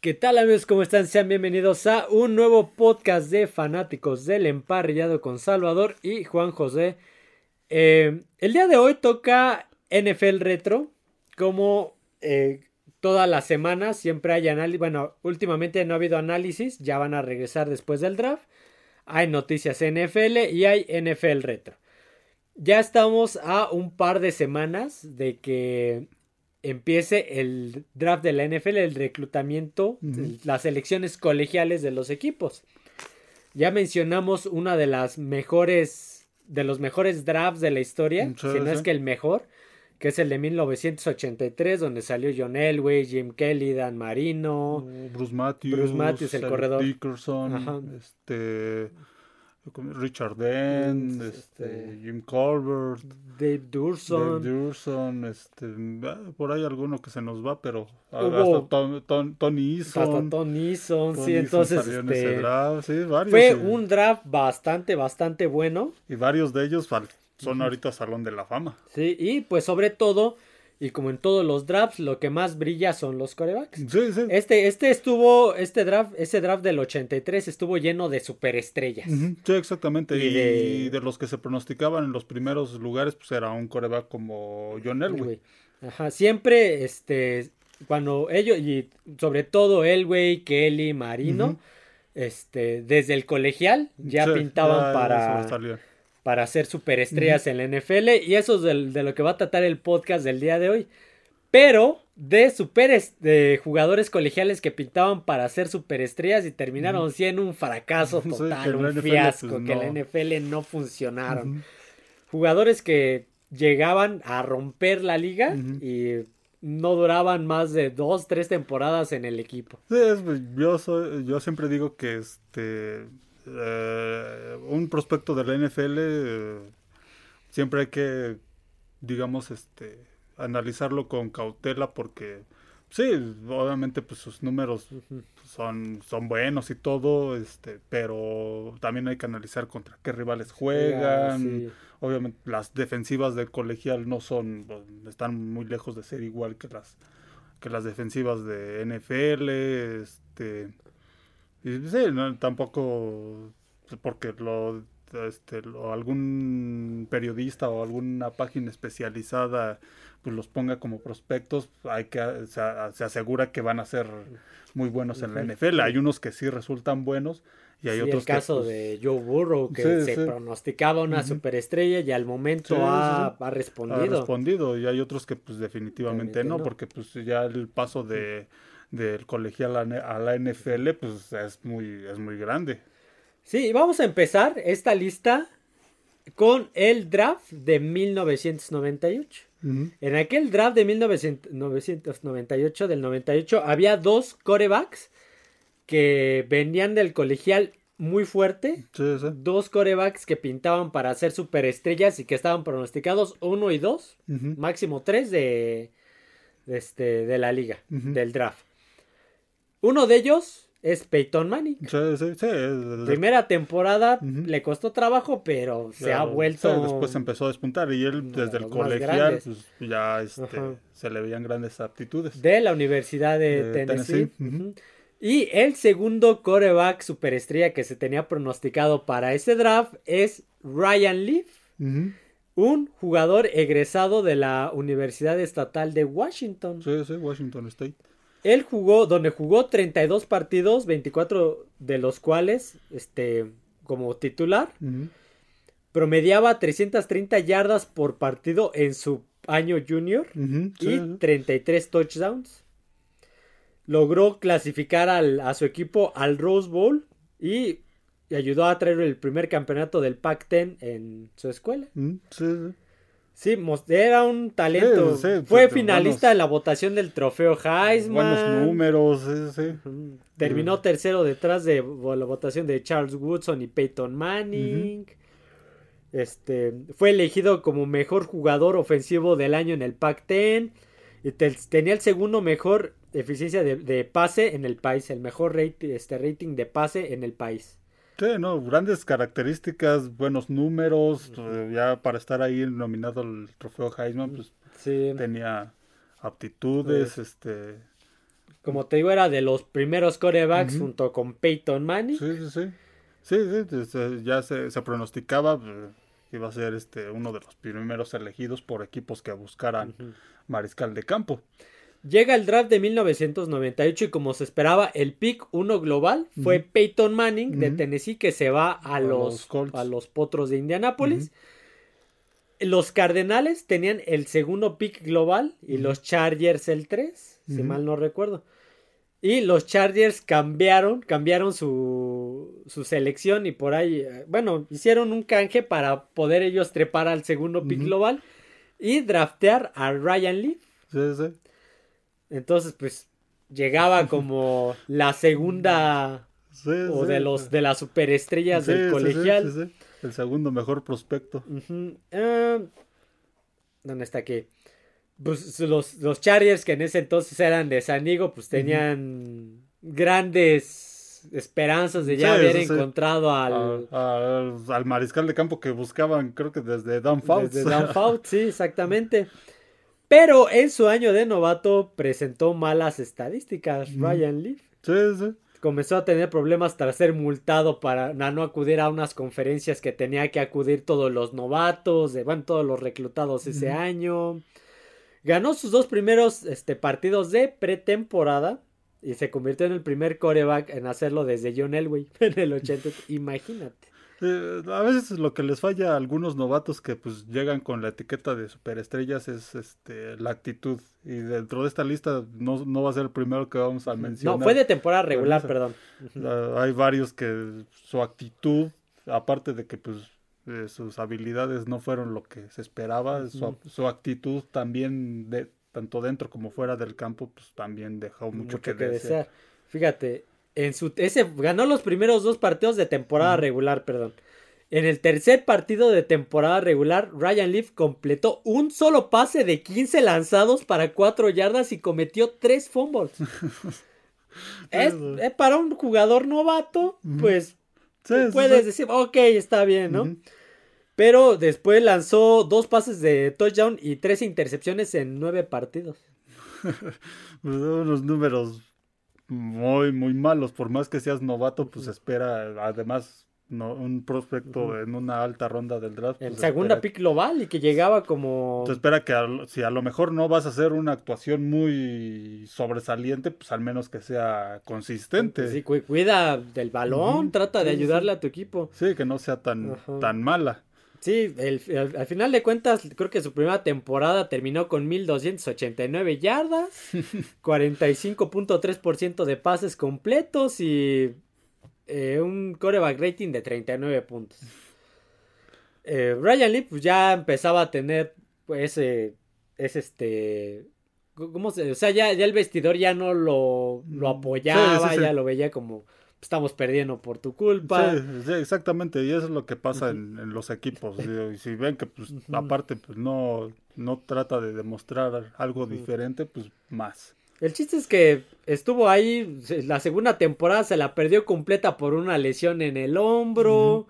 ¿Qué tal amigos? ¿Cómo están? Sean bienvenidos a un nuevo podcast de fanáticos del emparrillado con Salvador y Juan José. Eh, el día de hoy toca NFL Retro. Como eh, todas las semanas siempre hay análisis. Bueno, últimamente no ha habido análisis, ya van a regresar después del draft. Hay noticias NFL y hay NFL Retro. Ya estamos a un par de semanas de que empiece el draft de la NFL, el reclutamiento, las elecciones colegiales de los equipos. Ya mencionamos una de las mejores, de los mejores drafts de la historia, si no es que el mejor, que es el de 1983, donde salió John Elway, Jim Kelly, Dan Marino, Bruce Matthews, Bruce Matthews el corredor. Dickerson, este Richard Dent, este, este, Jim Colbert, Dave Durson, Dave Durson, este, ah, por ahí alguno que se nos va, pero hasta Tony Eason, hasta Eason, sí, entonces este, fue un draft bastante, bastante bueno. Y varios de ellos son ahorita Salón de la Fama. Sí, y pues sobre todo y como en todos los drafts, lo que más brilla son los corebacks. Sí, sí. Este, este estuvo, este draft, ese draft del 83 estuvo lleno de superestrellas. Sí, exactamente. Y, de... los que se pronosticaban en los primeros lugares, pues era un coreback como John Elway. Ajá, siempre, este, cuando ellos, y sobre todo Elway, Kelly, Marino, este, desde el colegial ya pintaban para para ser superestrellas en la NFL. Y eso es de, lo que va a tratar el podcast del día de hoy. Pero de super de jugadores colegiales que pintaban para ser superestrellas y terminaron siendo un fracaso total, un pues, fiasco, que en la NFL no funcionaron. Jugadores que llegaban a romper la liga y no duraban más de dos, tres temporadas en el equipo. Sí, pues, yo, yo siempre digo que este eh, un prospecto de la NFL eh, siempre hay que, digamos, este, analizarlo con cautela porque sí, obviamente pues sus números son, son buenos y todo, este, pero también hay que analizar contra qué rivales juegan. Obviamente las defensivas del colegial no son, están muy lejos de ser igual que las que las defensivas de NFL, este sí, tampoco pues, porque lo, este, algún periodista o alguna página especializada pues los ponga como prospectos, hay que se, asegura que van a ser muy buenos en la NFL. Hay unos que sí resultan buenos y hay otros el caso pues, de Joe Burrow que se pronosticaba una superestrella y al momento ha, respondido. Ha respondido y hay otros que pues definitivamente no, porque pues ya el paso de del colegial a, la NFL, pues es muy, es muy grande. Sí, vamos a empezar esta lista con el draft de 1998. En aquel draft de 1998, del 98, había dos corebacks que venían del colegial muy fuerte. Dos corebacks que pintaban para ser superestrellas y que estaban pronosticados uno y dos, máximo tres de, este, de la liga, del draft. Uno de ellos es Peyton Manning. Sí, sí, sí. Primera temporada le costó trabajo, pero se ha vuelto. después empezó a despuntar y él desde el colegial pues, ya este, se le veían grandes aptitudes. De la Universidad de, Tennessee. Y el segundo coreback superestrella que se tenía pronosticado para ese draft es Ryan Leaf. Un jugador egresado de la Universidad Estatal de Washington. Sí, sí, Washington State. Él jugó, donde jugó 32 partidos, 24 de los cuales, este, como titular, promediaba 330 yardas por partido en su año junior y 33 touchdowns. Logró clasificar a su equipo al Rose Bowl y, ayudó a traer el primer campeonato del Pac-10 en su escuela. Sí, Sí, era un talento. Fue finalista en la votación del trofeo Heisman. Buenos números, sí, Terminó tercero detrás de la votación de Charles Woodson y Peyton Manning. Este, fue elegido como mejor jugador ofensivo del año en el Pac-10. Y tenía el segundo mejor eficiencia de, pase en el país, el mejor este, rating de pase en el país. Sí, no, grandes características, buenos números, eh, ya para estar ahí nominado al trofeo Heisman, pues tenía aptitudes, este, como te digo, era de los primeros corebacks junto con Peyton Manning. Sí, sí, sí. Sí, sí, ya se, se pronosticaba eh, que iba a ser este uno de los primeros elegidos por equipos que buscaran mariscal de campo. Llega el draft de 1998 y como se esperaba, el pick uno global fue Peyton Manning de Tennessee que se va a, los, a los Potros de Indianápolis. Los Cardenales tenían el segundo pick global y los Chargers el 3, si mal no recuerdo. Y los Chargers cambiaron, cambiaron su, su selección y por ahí, eh, bueno, hicieron un canje para poder ellos trepar al segundo pick global y draftear a Ryan Leaf. Sí, sí. Entonces, pues, llegaba como la segunda o de los de las superestrellas del colegial. El segundo mejor prospecto. Ah, ¿Dónde está aquí? Pues los, los Chargers que en ese entonces eran de San Diego, pues tenían grandes esperanzas de ya haber encontrado al... al... mariscal de campo que buscaban, creo que desde Dan Fouts. Desde Dan Fouts, sí, exactamente. Pero en su año de novato presentó malas estadísticas, Ryan Leaf. Sí, sí. Comenzó a tener problemas tras ser multado para no acudir a unas conferencias que tenía que acudir todos los novatos, de, bueno, todos los reclutados ese año. Ganó sus dos primeros este, partidos de pretemporada y se convirtió en el primer coreback en hacerlo desde John Elway en el 80. Imagínate. Eh, a veces lo que les falla a algunos novatos que pues llegan con la etiqueta de superestrellas es este la actitud y dentro de esta lista no, no va a ser el primero que vamos a mencionar. No, fue de temporada regular, perdón. hay varios que su actitud, aparte de que pues eh, sus habilidades no fueron lo que se esperaba, su, actitud también de tanto dentro como fuera del campo pues también dejó mucho, que, desear. Fíjate, en su, ese ganó los primeros dos partidos de temporada regular, perdón. En el tercer partido de temporada regular, Ryan Leaf completó un solo pase de 15 lanzados para 4 yardas y cometió 3 fumbles. es, para un jugador novato, pues puedes decir, ok, está bien, ¿no? Pero después lanzó dos pases de touchdown y tres intercepciones en nueve partidos. Pues, unos números muy, muy malos. Por más que seas novato, pues espera, además, no, un prospecto en una alta ronda del draft. En pues, segunda pick global y que llegaba como... Te espera que si a lo mejor no vas a hacer una actuación muy sobresaliente, pues al menos que sea consistente. Sí, cuida del balón, trata de ayudarle a tu equipo. Sí, que no sea tan, tan mala. Sí, al final de cuentas, creo que su primera temporada terminó con 1289 yardas, 45.3% de pases completos y eh, un coreback rating de 39 puntos. Eh, Ryan Lee pues ya empezaba a tener pues ese es este ¿cómo se? O sea, ya, ya el vestidor ya no lo, lo apoyaba, ya lo veía como estamos perdiendo por tu culpa. Sí, exactamente, y eso es lo que pasa en, los equipos. Y si ven que, pues, aparte, pues no, no trata de demostrar algo diferente, pues más. El chiste es que estuvo ahí, la segunda temporada se la perdió completa por una lesión en el hombro.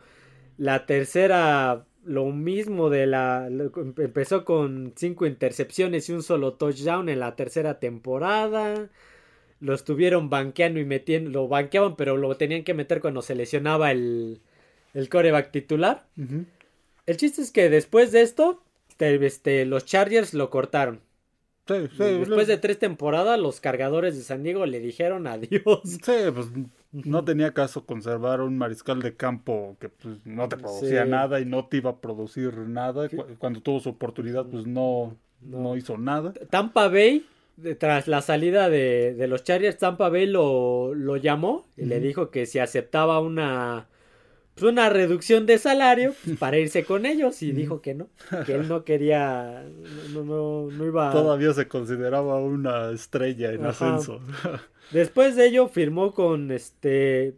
La tercera, lo mismo de la... Empezó con cinco intercepciones y un solo touchdown en la tercera temporada lo estuvieron banqueando y metiendo, lo banqueaban, pero lo tenían que meter cuando se lesionaba el, el coreback titular. El chiste es que después de esto, este, los Chargers lo cortaron. después de tres temporadas, los cargadores de San Diego le dijeron adiós. Sí, pues no tenía caso conservar un mariscal de campo que pues, no te producía nada y no te iba a producir nada. Cuando tuvo su oportunidad, pues no, no hizo nada. Tampa Bay tras la salida de, de, los Chargers, Tampa Bay lo, lo llamó y le dijo que si aceptaba una, pues una reducción de salario pues, para irse con ellos y dijo que no, que él no quería, no, no, no iba... Todavía se consideraba una estrella en ascenso. Después de ello firmó con este,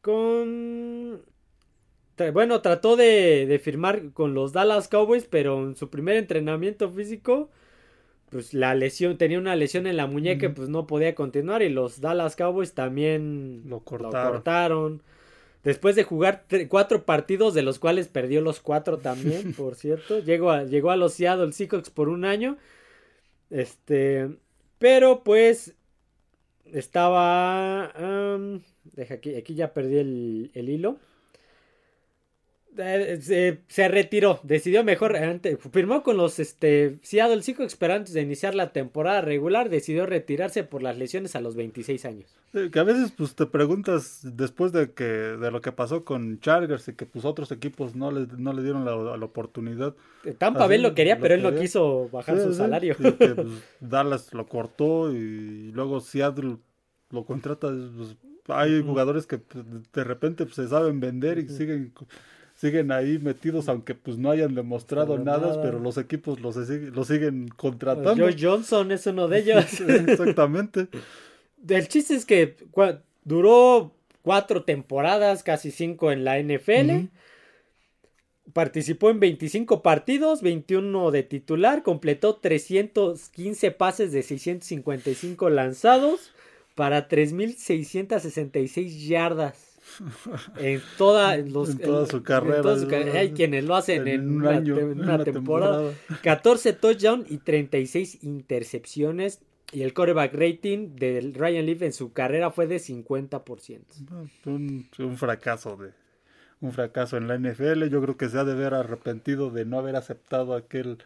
con... Bueno, trató de, de firmar con los Dallas Cowboys, pero en su primer entrenamiento físico pues la lesión, tenía una lesión en la muñeca pues no podía continuar y los Dallas Cowboys también lo cortaron. Después de jugar cuatro partidos, de los cuales perdió los cuatro también, por cierto. Llegó a, llegó a los Seattle Seahawks por un año. Este, pero pues estaba... deja aquí, aquí ya perdí el, el hilo. Eh, se, retiró, decidió mejor, firmó con los este, Seattle Seahawks, pero antes de iniciar la temporada regular decidió retirarse por las lesiones a los 26 años. que a veces pues te preguntas después de que de lo que pasó con Chargers y que pues otros equipos no le, no le dieron la, oportunidad. Eh, Tampa Bay lo quería, pero él no quiso bajar su salario. que, pues, Dallas lo cortó y luego Seattle lo contrata. Pues, hay jugadores que pues, de repente se saben vender y siguen siguen ahí metidos, aunque pues no hayan demostrado nada, pero los equipos los, los siguen contratando. Joe Johnson es uno de ellos. Exactamente. El chiste es que duró cuatro temporadas, casi cinco en la NFL. Participó en 25 partidos, 21 de titular, completó 315 pases de 655 lanzados para 3.666 yardas en toda, su carrera. hay quienes lo hacen en, un una, año, en una, temporada. 14 touchdowns y 36 intercepciones. Y el coreback rating de Ryan Leaf en su carrera fue de 50%. Un, un fracaso de un fracaso en la NFL. Yo creo que se ha de ver arrepentido de no haber aceptado aquel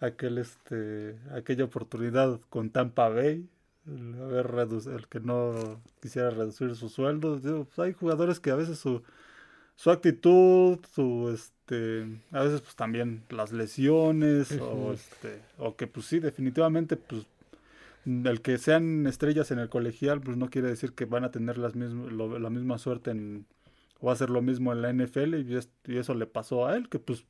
aquel este aquella oportunidad con Tampa Bay el, haber el que no quisiera reducir su sueldo. Pues, hay jugadores que a veces su, su actitud, su este, a veces pues también las lesiones, o este, o que pues sí, definitivamente, pues el que sean estrellas en el colegial, pues no quiere decir que van a tener las la misma suerte en, o va a hacer lo mismo en la NFL, y, y eso le pasó a él, que pues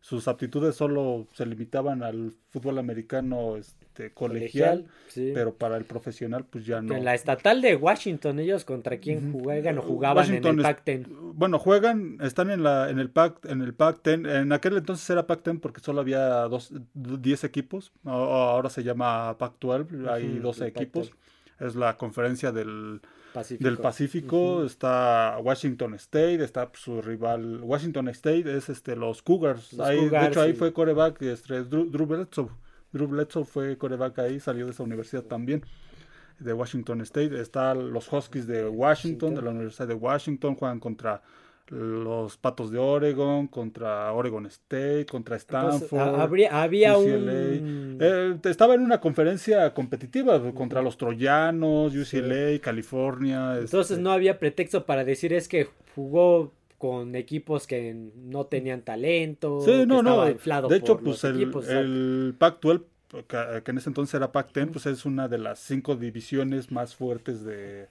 sus aptitudes solo se limitaban al fútbol americano este, colegial, pero para el profesional pues ya no. En la estatal de Washington ellos contra quién juegan o jugaban en el Pac-10. Bueno, juegan, están en la en el Pac en el Pac-10, en aquel entonces era Pac-10 porque solo había dos, 10 equipos, ahora se llama Pac-12, hay 12 equipos. Es la conferencia del del Pacífico, está Washington State, está su rival Washington State, es este los Cougars. ahí, de hecho, ahí fue coreback este, Drew, Bledsoe. Drew Bledsoe fue coreback ahí, salió de esa universidad también, de Washington State. Está los Huskies de Washington, de la Universidad de Washington, juegan contra los Patos de Oregon contra Oregon State, contra Stanford. había un... Eh, estaba en una conferencia competitiva contra los Troyanos, UCLA, California. Entonces este no había pretexto para decir es que jugó con equipos que no tenían talento. Sí, no, no. de hecho, pues el, el Pac-12 que, en ese entonces era Pac-10, pues es una de las cinco divisiones más fuertes de,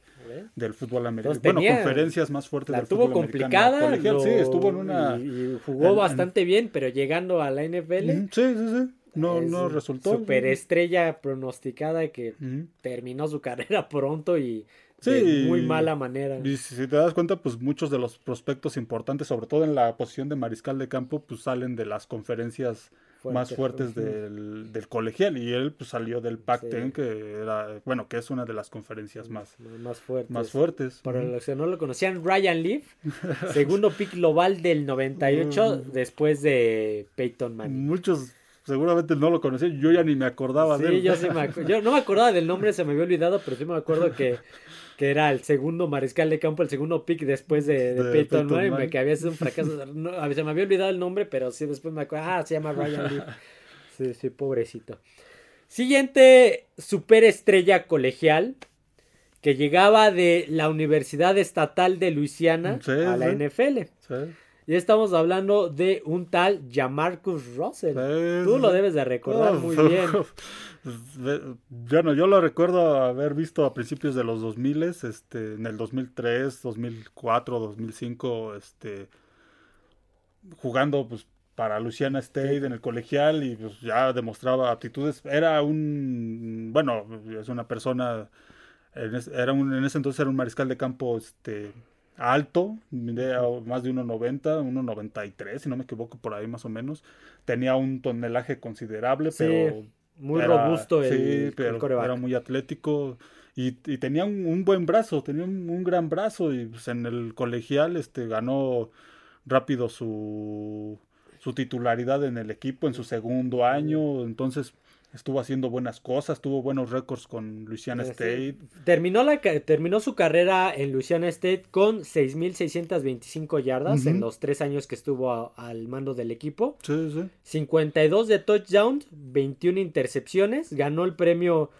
del fútbol americano. bueno, conferencias más fuertes del fútbol complicada, americano. sí, estuvo en una... Y, jugó bastante bien, pero llegando a la NFL... Sí, sí, sí. No, no resultó. Superestrella pronosticada que terminó su carrera pronto y de muy mala manera. Y si te das cuenta, pues muchos de los prospectos importantes, sobre todo en la posición de mariscal de campo, pues salen de las conferencias más fuertes del, del, colegial. Y él pues, salió del Pac-10 que era bueno que es una de las conferencias más, más fuertes. más fuertes. Para los que no lo conocían Ryan Leaf segundo pick global del 98 después de Peyton Manning. Muchos seguramente no lo conocían yo ya ni me acordaba de él. yo sí me yo no me acordaba del nombre se me había olvidado pero sí me acuerdo que que era el segundo mariscal de campo, el segundo pick después de, Peyton, Manning, que había sido un fracaso. se me había olvidado el nombre, pero sí, después me acuerdo. Ah, se llama Ryan Lee. Sí, sí, pobrecito. Siguiente superestrella colegial que llegaba de la Universidad Estatal de Luisiana a la NFL. Y estamos hablando de un tal Jamarcus Russell. Tú lo debes de recordar muy bien. Bueno, yo lo recuerdo haber visto a principios de los 2000, este, en el 2003, 2004, 2005, este, jugando pues para Luciana State en el colegial y pues ya demostraba aptitudes. Era un, bueno, es una persona, era un, en ese entonces era un mariscal de campo, este, alto, más de 1,90, 1,93, si no me equivoco, por ahí más o menos. Tenía un tonelaje considerable, pero muy robusto el, sí, pero era muy atlético y, tenía un, buen brazo, tenía un, gran brazo y pues, en el colegial este ganó rápido su, su titularidad en el equipo en su segundo año, entonces estuvo haciendo buenas cosas, tuvo buenos récords con Louisiana State. Terminó, la, terminó su carrera en Louisiana State con 6.625 yardas en los tres años que estuvo al mando del equipo. Sí, sí. 52 de touchdowns, 21 intercepciones. Ganó el premio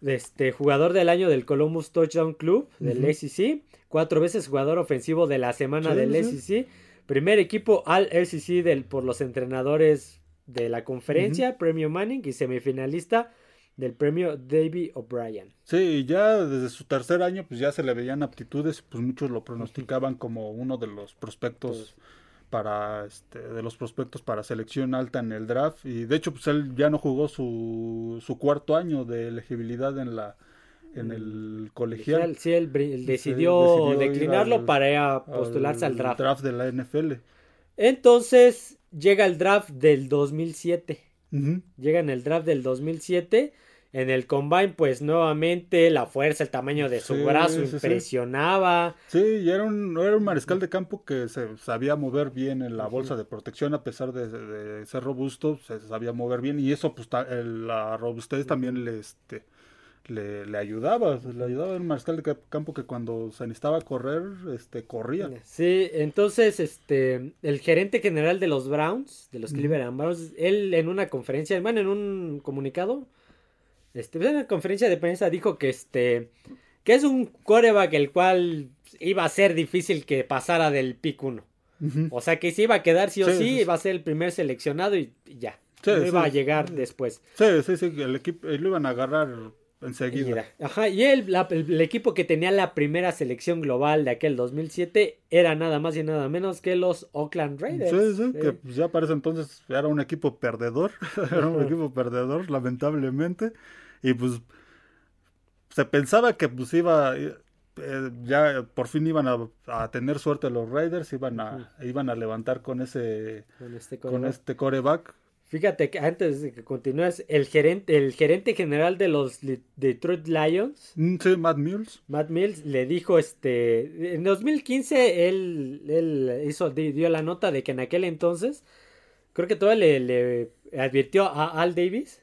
de este, jugador del año del Columbus Touchdown Club del SEC. Cuatro veces jugador ofensivo de la semana del SEC. Primer equipo al SEC del, por los entrenadores de la conferencia, premio Manning, y semifinalista del premio Davy O'Brien. Sí, ya desde su tercer año, pues ya se le veían aptitudes, pues muchos lo pronosticaban como uno de los prospectos pues para este, de los prospectos para selección alta en el draft y de hecho pues él ya no jugó su, su cuarto año de elegibilidad en la en mm, el colegial. Sí, él, decidió, declinarlo para postularse al, draft. draft de la NFL. Entonces, llega el draft del 2007. Llega en el draft del 2007. En el combine, pues nuevamente la fuerza, el tamaño de su brazo impresionaba. Sí, y era un, era un mariscal de campo que se sabía mover bien en la bolsa de protección, a pesar de, ser robusto, se sabía mover bien. Y eso, pues la robustez también le, este, le, le, ayudaba, le ayudaba un mariscal de campo que cuando se necesitaba correr, este, corría. Sí, entonces, este, el gerente general de los Browns, de los Cleveland Browns, él en una conferencia, bueno, en un comunicado, este, en una conferencia de prensa dijo que este, que es un coreback el cual iba a ser difícil que pasara del pick 1. O sea que se iba a quedar sí o sí, iba a ser el primer seleccionado y, ya. no iba a llegar después. Sí, sí, sí, el equipo lo iban a agarrar Enseguida. Ajá, y el, el, equipo que tenía la primera selección global de aquel 2007 era nada más y nada menos que los Oakland Raiders. Sí, sí, que pues, ya para ese entonces era un equipo perdedor, era un equipo perdedor, lamentablemente, y pues se pensaba que pues iba, eh, ya por fin iban a, tener suerte los Raiders, iban a, iban a levantar con ese, con este Con este coreback Fíjate que antes de que continúes, el gerente, el gerente general de los Detroit Lions, mm, sí, Matt Mills, Matt Mills le dijo, este, en 2015 él, él hizo, dio la nota de que en aquel entonces, creo que todavía le, advirtió a Al Davis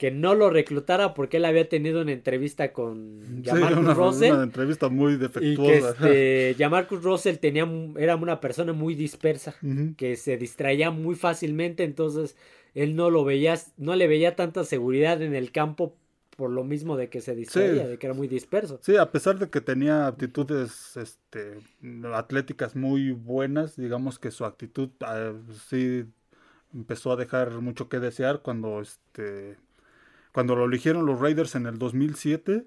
que no lo reclutara porque él había tenido una entrevista con Jamarcus Russell. Una entrevista muy defectuosa. Y que este, Russell tenía, era una persona muy dispersa, que se distraía muy fácilmente, entonces él no lo veía, no le veía tanta seguridad en el campo por lo mismo de que se distraía, de que era muy disperso. Sí, a pesar de que tenía aptitudes este, atléticas muy buenas, digamos que su actitud ah, sí empezó a dejar mucho que desear cuando este cuando lo eligieron los Raiders en el 2007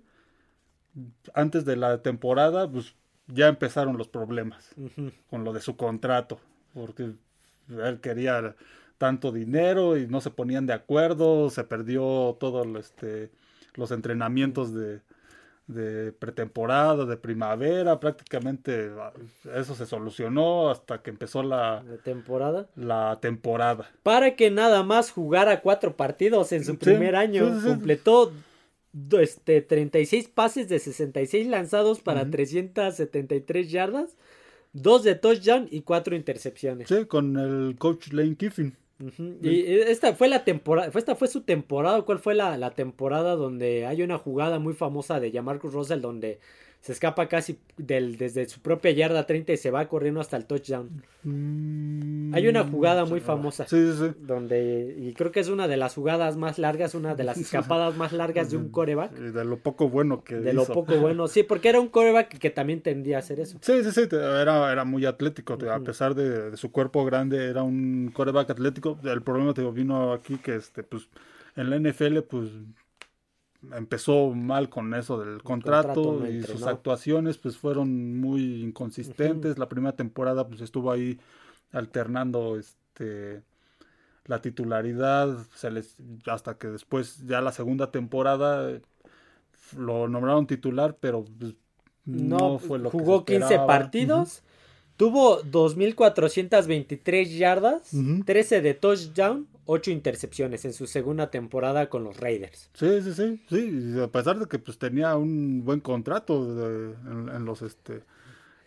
antes de la temporada pues ya empezaron los problemas con lo de su contrato porque él quería tanto dinero y no se ponían de acuerdo, se perdió todos este, los entrenamientos de, de pretemporada, de primavera, prácticamente ah, eso se solucionó hasta que empezó la, temporada. La temporada. Para que nada más jugara cuatro partidos en su primer año, completó este 36 pases de 66 lanzados para 373 yardas, dos de touchdown y cuatro intercepciones. Sí, con el coach Lane Kiffin. Y esta fue la temporada, esta fue su temporada, ¿cuál fue la, la, temporada donde hay una jugada muy famosa de Jamarcus Russell donde se escapa casi del, desde su propia yarda 30 y se va corriendo hasta el touchdown. Mm, Hay una jugada muy famosa. Sí, sí, sí. Donde, y creo que es una de las jugadas más largas, una de las escapadas más largas de un coreback. De lo poco bueno que De lo poco bueno, sí, porque era un coreback que también tendía a hacer eso. Sí, sí, sí, era, era muy atlético, a pesar de, su cuerpo grande, era un coreback atlético. El problema te vino aquí que, este, pues, en la NFL, pues empezó mal con eso del contrato, y sus actuaciones pues fueron muy inconsistentes. La primera temporada pues estuvo ahí alternando este la titularidad se les, hasta que después ya la segunda temporada lo nombraron titular, pero pues, no, fue lo jugó que Jugó 15 partidos. Tuvo 2.423 yardas, 13 de touchdown, 8 intercepciones en su segunda temporada con los Raiders. Sí, sí, sí, sí. A pesar de que pues tenía un buen contrato en, los este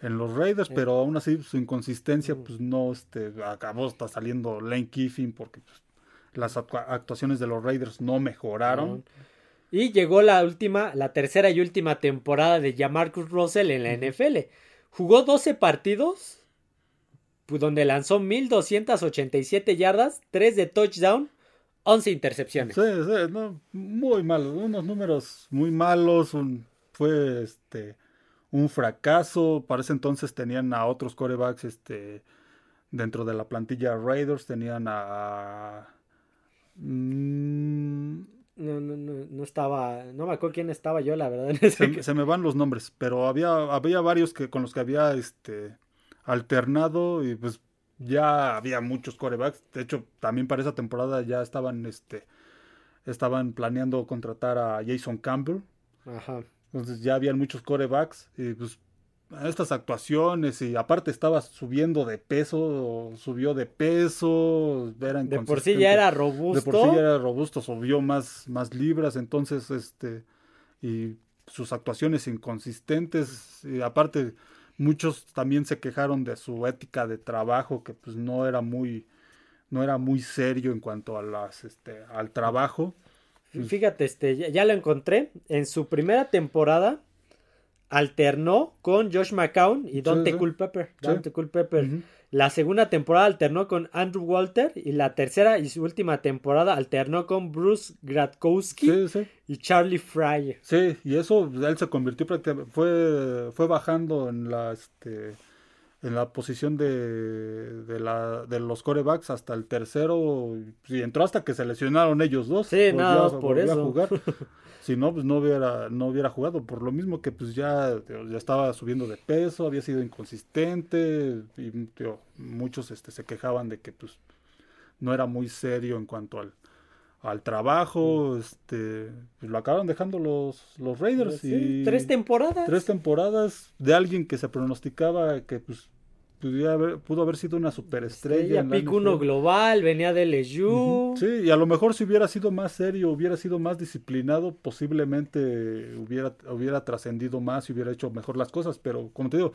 en los Raiders, pero aún así su inconsistencia pues no este acabó hasta saliendo Lane Kiffin porque pues, las actuaciones de los Raiders no mejoraron. Y llegó la última, la tercera y última temporada de Jamarcus Russell en la NFL. Jugó 12 partidos, pues, donde lanzó 1287 yardas, 3 de touchdown, 11 intercepciones. Sí, sí, no, muy malos, unos números muy malos, fue este un fracaso, para ese entonces tenían a otros corebacks este dentro de la plantilla Raiders, tenían a mm, no, no, no, no estaba, no me acuerdo quién estaba yo, la verdad. Se, se, me van los nombres, pero había, había varios que con los que había este alternado y pues ya había muchos corebacks. De hecho, también para esa temporada ya estaban, este, estaban planeando contratar a Jason Campbell. Ajá. Entonces ya habían muchos corebacks y pues estas actuaciones y aparte estaba subiendo de peso, subió de peso, de por sí ya era robusto. De por sí ya era robusto, subió más, más libras, entonces este y sus actuaciones inconsistentes y aparte Muchos también se quejaron de su ética de trabajo, que pues no era muy, no era muy serio en cuanto a las, este, al trabajo. Fíjate, este, ya, lo encontré. En su primera temporada alternó con Josh McCown y Dante Culpepper. Dante Culpepper. La segunda temporada alternó con Andrew Walter y la tercera y su última temporada alternó con Bruce Gradkowski y Charlie Fryer. Sí, y eso él se convirtió prácticamente fue fue bajando en la este en la posición de, de, la, de los corebacks hasta el tercero y entró hasta que se lesionaron ellos dos. Sí, nada, por eso. jugar. si no, pues no hubiera, no hubiera jugado. Por lo mismo que pues ya, ya estaba subiendo de peso, había sido inconsistente y muchos este, se quejaban de que pues no era muy serio en cuanto al, al trabajo, mm. este, pues lo acabaron dejando los, los Raiders y tres temporadas. Tres temporadas de alguien que se pronosticaba que pues haber, pudo haber sido una superestrella. Estrella, pico uno global, venía de LSU. Sí, y a lo mejor si hubiera sido más serio, hubiera sido más disciplinado, posiblemente hubiera, hubiera trascendido más y hubiera hecho mejor las cosas, pero como te digo,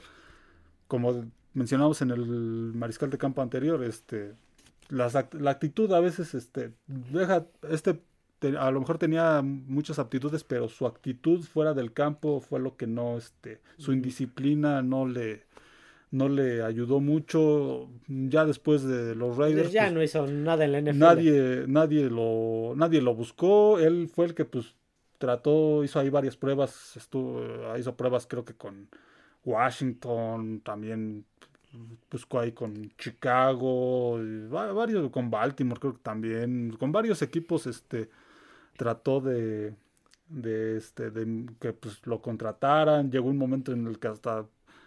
como mencionamos en el mariscal de campo anterior, este, la actitud a veces este, deja, este a lo mejor tenía muchas aptitudes, pero su actitud fuera del campo fue lo que no, este, su indisciplina no le, no le ayudó mucho. Ya después de los Raiders. Ya pues, no hizo nada en la NFL. Nadie, nadie, lo, nadie lo buscó. Él fue el que pues trató, hizo ahí varias pruebas. Estuvo, hizo pruebas creo que con Washington, también buscó ahí con Chicago, varios con Baltimore creo que también, con varios equipos este trató de de este de que pues lo contrataran, llegó un momento en el que hasta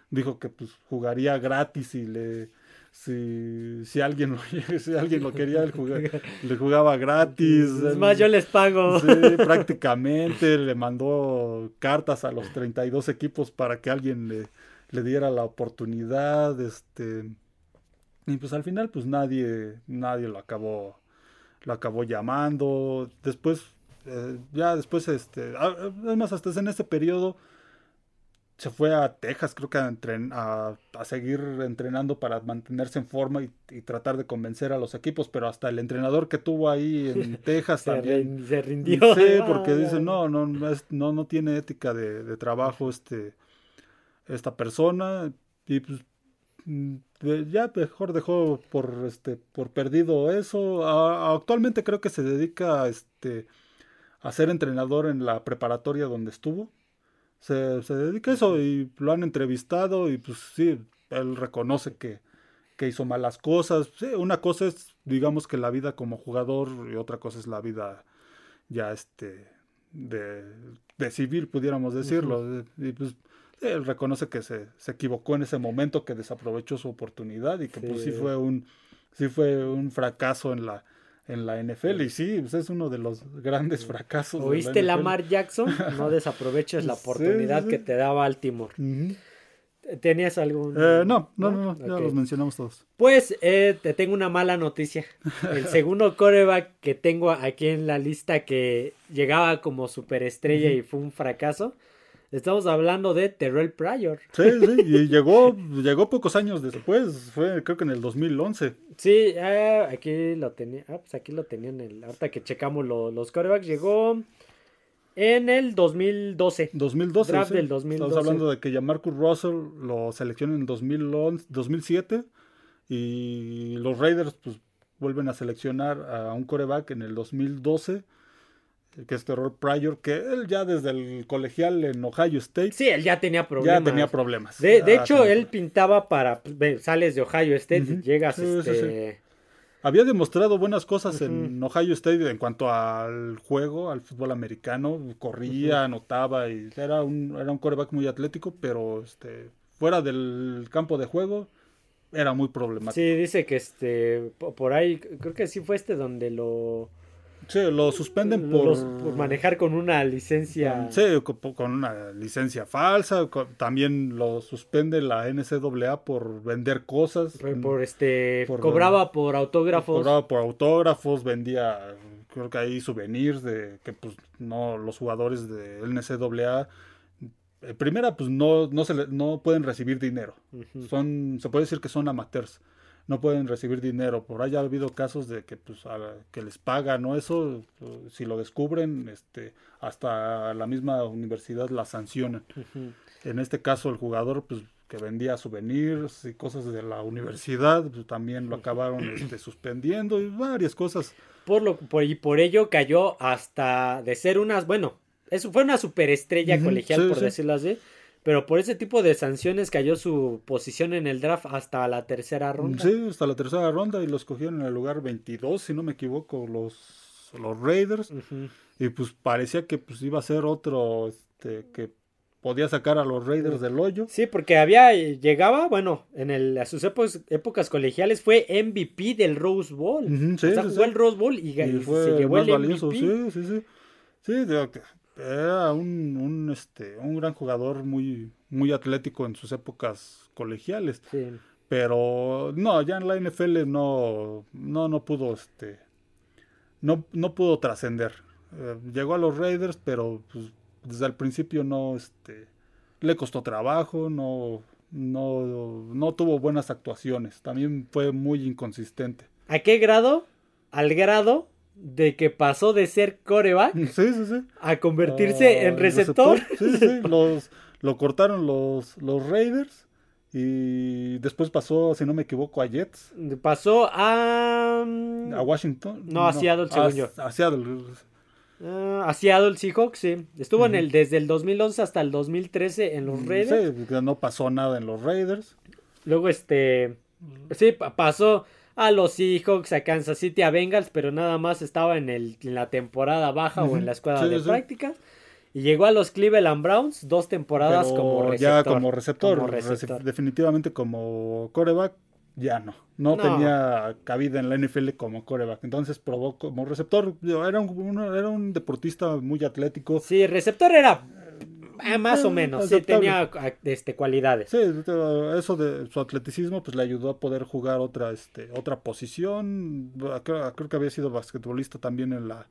dijo que pues jugaría gratis y le si, si alguien lo si alguien lo quería le jugaba gratis. Es más yo les pago. Sí, prácticamente le mandó cartas a los 32 equipos para que alguien le, le diera la oportunidad este y pues al final pues nadie nadie lo acabó lo acabó llamando después eh, ya después este además hasta en ese periodo se fue a Texas, creo que a, a, seguir entrenando para mantenerse en forma y, tratar de convencer a los equipos, pero hasta el entrenador que tuvo ahí en Texas también se rindió. Sí, porque dice, no, no, no, no tiene ética de, trabajo este, esta persona y pues mm, ya mejor dejó por este por perdido eso. actualmente creo que se dedica este, a ser entrenador en la preparatoria donde estuvo se, se dedica a eso y lo han entrevistado y pues sí, él reconoce que, que hizo malas cosas. Sí, una cosa es, digamos que la vida como jugador y otra cosa es la vida ya este de, de civil, pudiéramos decirlo. Y pues él reconoce que se, se, equivocó en ese momento, que desaprovechó su oportunidad y que pues sí fue un sí fue un fracaso en la en la NFL. Y sí, pues, es uno de los grandes fracasos. ¿Oíste la Lamar Jackson? No desaproveches la oportunidad que te da Baltimore. ¿Tenías algún.? Eh, no, no, no, ya los mencionamos todos. Pues eh, te tengo una mala noticia. El segundo coreback que tengo aquí en la lista que llegaba como superestrella y fue un fracaso Estamos hablando de Terrell Pryor. Sí, sí, y llegó, llegó pocos años después, fue creo que en el 2011. Sí, ah, aquí lo tenía, ah, pues aquí lo tenían, el, ahorita que checamos los corebacks, llegó en el 2012. 2012, Draft sí. del 2012. Estamos hablando de que ya Marcus Russell lo seleccionó en 2011, 2007 y los Raiders pues vuelven a seleccionar a un coreback en el 2012 que es Terrell Pryor, que él ya desde el colegial en Ohio State. Sí, él ya tenía problemas. Ya tenía problemas. De, hecho, él pintaba para. Sales de Ohio State, Ujú. llegas. Sí, sí, este, Había demostrado buenas cosas en Ohio State en cuanto al juego, al fútbol americano. Corría, anotaba y era un, era un coreback muy atlético, pero este, fuera del campo de juego era muy problemático. Sí, dice que este. po- Por ahí, creo que sí fue este donde lo. Sí, lo suspenden por, los- por manejar con una licencia. Sí, con una licencia falsa. También lo suspende la NCAA por vender cosas. Por, este. Por- cobraba por autógrafos. Cobraba por autógrafos, vendía, creo que ahí souvenirs de que pues no, los jugadores de NCAA, en primera pues no, no, se le- no pueden recibir dinero. Son, se puede decir que son amateurs. No pueden recibir dinero. Por ahí ha habido casos de que pues a que les pagan o eso, si lo descubren, este, hasta la misma universidad la sancionan. En este caso, el jugador, pues, que vendía souvenirs y cosas de la universidad, pues, también lo acabaron este, suspendiendo y varias cosas. Por lo, por, y por ello cayó hasta de ser unas, bueno, eso fue una superestrella colegial, sí, por sí. decirlo así. Pero por ese tipo de sanciones cayó su posición en el draft hasta la tercera ronda. Sí, hasta la tercera ronda y los cogieron en el lugar 22, si no me equivoco, los, los Raiders. Y pues parecía que pues iba a ser otro este, que podía sacar a los Raiders del hoyo. Sí, porque había, llegaba, bueno, en el, a sus épocas, épocas colegiales fue MVP del Rose Bowl. Sí, o sea, sí, jugó sí. el Rose Bowl y, Y y fue se llevó más el valioso, MVP. sí, sí, sí. Sí, era un, un, este, un gran jugador muy, muy atlético en sus épocas colegiales. Sí. Pero no, ya en la NFL no, no, no pudo, este, no, no pudo trascender. Eh, llegó a los Raiders, pero pues, desde el principio no, este, le costó trabajo, no, no, no tuvo buenas actuaciones. También fue muy inconsistente. ¿A qué grado? Al grado de que pasó de ser coreback Sí, sí, sí. a convertirse Ah, en receptor. Sí, sí, los, lo cortaron los, los Raiders y después pasó, si no me equivoco, a Jets, Pasó a. mm, a Washington. No, a Seattle, según yo. A Seattle. ah, a Seattle Seahawks, sí. Estuvo en el desde el 2011 hasta el 2013 en los Raiders. Sí, no pasó nada en los Raiders. Luego, este. Sí, pa- pasó a los Seahawks, a Kansas City, a Bengals, pero nada más estaba en, el, en la temporada baja o en la escuadra sí, de sí. prácticas. Y llegó a los Cleveland Browns dos temporadas pero como receptor. ya como receptor, como rece- receptor. definitivamente como coreback, ya no. no. No. tenía cabida en la NFL como coreback. Entonces probó como receptor. Era un, uno- era un deportista muy atlético. Sí, receptor era eh, más o menos, sí, tenía ah, este, cualidades. Sí, eso de su atleticismo pues le ayudó a poder jugar otra este otra posición. Creo, creo que había sido basquetbolista también en la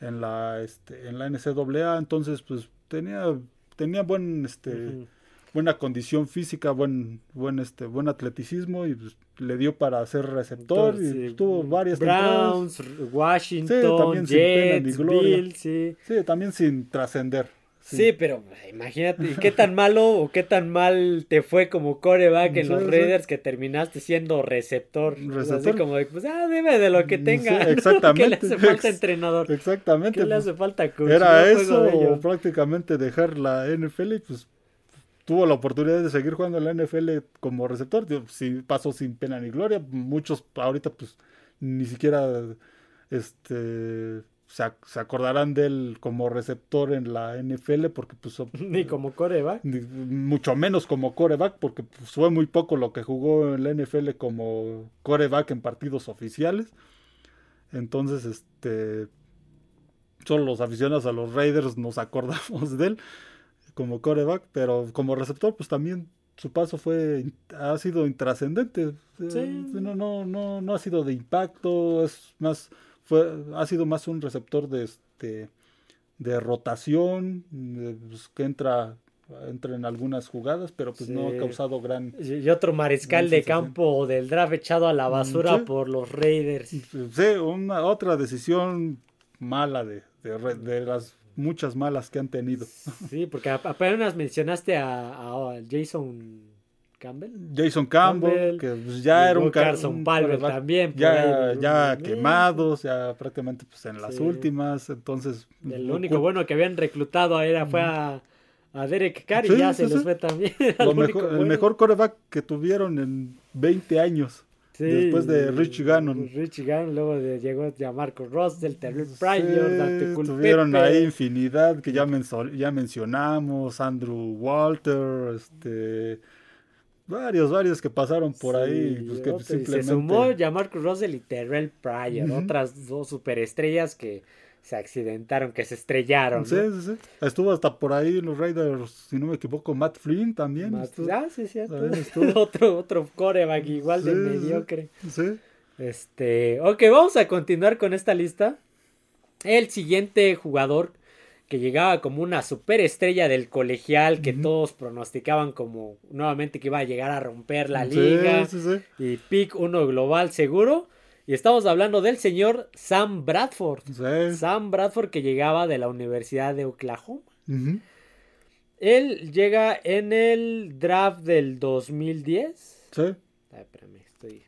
en la este en la NCAA, entonces pues tenía tenía buen este Ujú. buena condición física, buen buen este buen atleticismo y pues, le dio para ser receptor y Sí, tuvo varias temporadas. Browns, Washington, Sí, también sin pena ni Jets, gloria. Bills, sí. Sí, también sin trascender. Sí, pero imagínate, ¿qué tan malo o qué tan mal te fue como coreback en Sí, los sí. Raiders que terminaste siendo receptor? Así como de, pues, ah, debe de lo que tenga. exactamente. ¿Qué le hace falta entrenador? Exactamente. ¿Qué le pues, hace falta coach? Era No eso, o prácticamente dejar la NFL y pues tuvo la oportunidad de seguir jugando en la NFL como receptor. Sí, pasó sin pena ni gloria. Muchos ahorita pues ni siquiera este se, ac- se acordarán de él como receptor en la NFL porque pues Ni como coreback. ni- mucho menos como coreback porque pues, fue muy poco lo que jugó en la NFL como coreback en partidos oficiales. Entonces, este solo los aficionados a los Raiders nos acordamos de él como coreback, pero como receptor pues también su paso fue ha sido intrascendente. Sí. Eh, No, no, no, no ha sido de impacto, es más fue ha sido más un receptor de este de rotación, de, pues, que entra entra en algunas jugadas, pero pues no ha causado gran... Y otro mariscal de campo del draft echado a la basura sí. por los Raiders. Sí, una otra decisión mala de, de, las muchas malas que han tenido. Sí, porque ap- apenas mencionaste a, a Jason Campbell. Jason Campbell, Campbell, que pues, ya era un, Carson un Palmer quarterback también, Ya, ahí, ya quemados, ya prácticamente pues, en las Sí. últimas, entonces... El lo- único bueno que habían reclutado era fue a, a Derek Carr y Sí, ya sí, se les sí. fue también. lo mejor- el mejor coreback que tuvieron en 20 años. Sí, después de Rich Gannon. Rich Gannon, luego de, llegó ya Marco Russell, Sí, Pryor, Dante tuvieron ahí infinidad que ya mencionamos, Andrew Walter, este varios, varios que pasaron por ahí, Sí, pues que simplemente Se sumó ya Marco Russell y Terrell Pryor, otras dos superestrellas que se accidentaron, que se estrellaron. Sí, ¿no? sí, sí. Estuvo hasta por ahí los Raiders, si no me equivoco, Matt Flynn también. Estuvo. ah, sí, estuvo. otro, otro coreback igual de Sí, sí, sí. mediocre. Sí. Este, ok, vamos a continuar con esta lista. El siguiente jugador que llegaba como una superestrella del colegial que todos pronosticaban como nuevamente que iba a llegar a romper la Sí, liga sí, sí. y pick uno global seguro. Y estamos hablando del señor Sam Bradford. Sam Bradford que llegaba de la Universidad de Oklahoma. Él llega en el draft del 2010. Sí. Ay, espérame, estoy.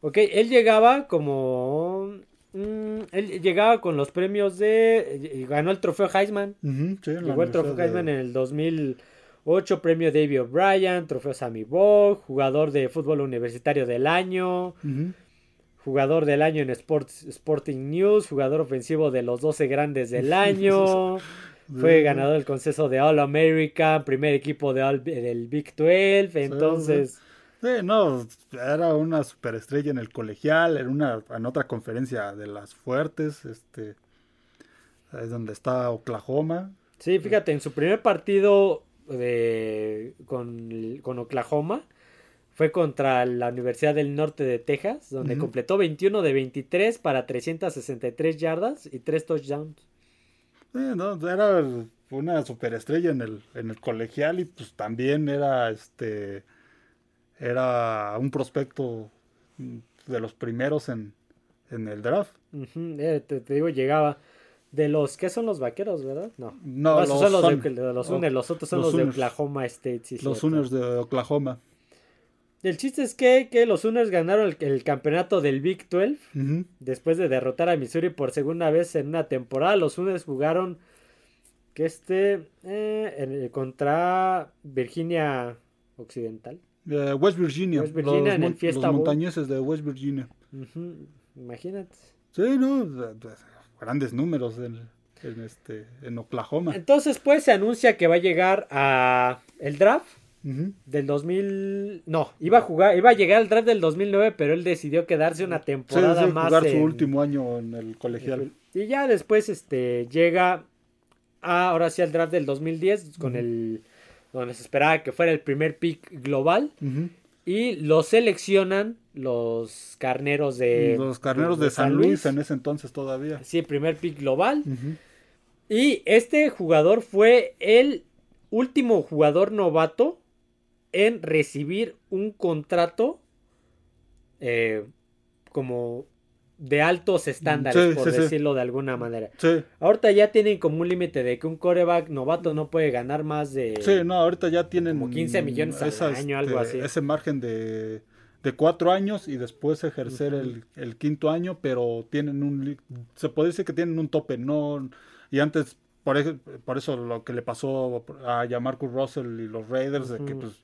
Ok, él llegaba como. Mm, él llegaba con los premios de. Ganó el trofeo Heisman. Sí, la Llegó el trofeo Heisman en el 2008, premio David O'Brien, trofeo Sammy Bog, jugador de fútbol universitario del año, jugador del año en Sports, Sporting News, jugador ofensivo de los 12 grandes del año. Fue ganador del consenso de All American, primer equipo de All- del Big 12. Entonces, Sí, no, era una superestrella en el colegial, en una en otra conferencia de las fuertes, este es donde está Oklahoma. sí, fíjate, en su primer partido de, con, con Oklahoma fue contra la Universidad del Norte de Texas, donde completó 21 de 23 para 363 yardas y 3 touchdowns. Sí, no, era una superestrella en el en el colegial y pues también era este era un prospecto de los primeros en, en el draft. Eh, te, te digo, llegaba de los que son los vaqueros, ¿verdad? No. No, No, los son los de, de los Sooners, los otros son los los, de. Oklahoma State. sí, los. Sooners de Oklahoma. El chiste es que, que los Sooners ganaron el, el campeonato del Big 12 Ujú. después de derrotar a Missouri por segunda vez en una temporada. Los Sooners jugaron que este eh, en- contra Virginia Occidental. Eh, West Virginia, West Virginia los, en el Fiesta los montañeses de West Virginia. Ujú, Imagínate. Sí, no, de- de- grandes números en, en este en Oklahoma. Entonces, pues se anuncia que va a llegar a el draft Ujú. del 2000. No, iba a jugar, iba a llegar al draft del 2009, pero él decidió quedarse una Sí, temporada sí, más. jugar su en- último año en el colegial. Y ya después este llega a, ahora sí al draft del 2010 con Ujú. el donde se esperaba que fuera el primer pick global y lo seleccionan los carneros de Los carneros de, San Luis. en ese entonces todavía. Sí, primer pick global. Y este jugador fue el último jugador novato en recibir un contrato eh, como de altos estándares, Sí, por sí, sí. decirlo de alguna manera. Sí, Ahorita ya tienen como un límite de que un coreback novato no puede ganar más de... sí, no, ahorita ya tienen Como 15 millones al año, algo así. Ese margen de, de cuatro años y después ejercer el, el quinto año, pero tienen un, se puede decir que tienen un tope, no, y antes, por, por eso lo que le pasó a Marcus Russell y los Raiders, de que pues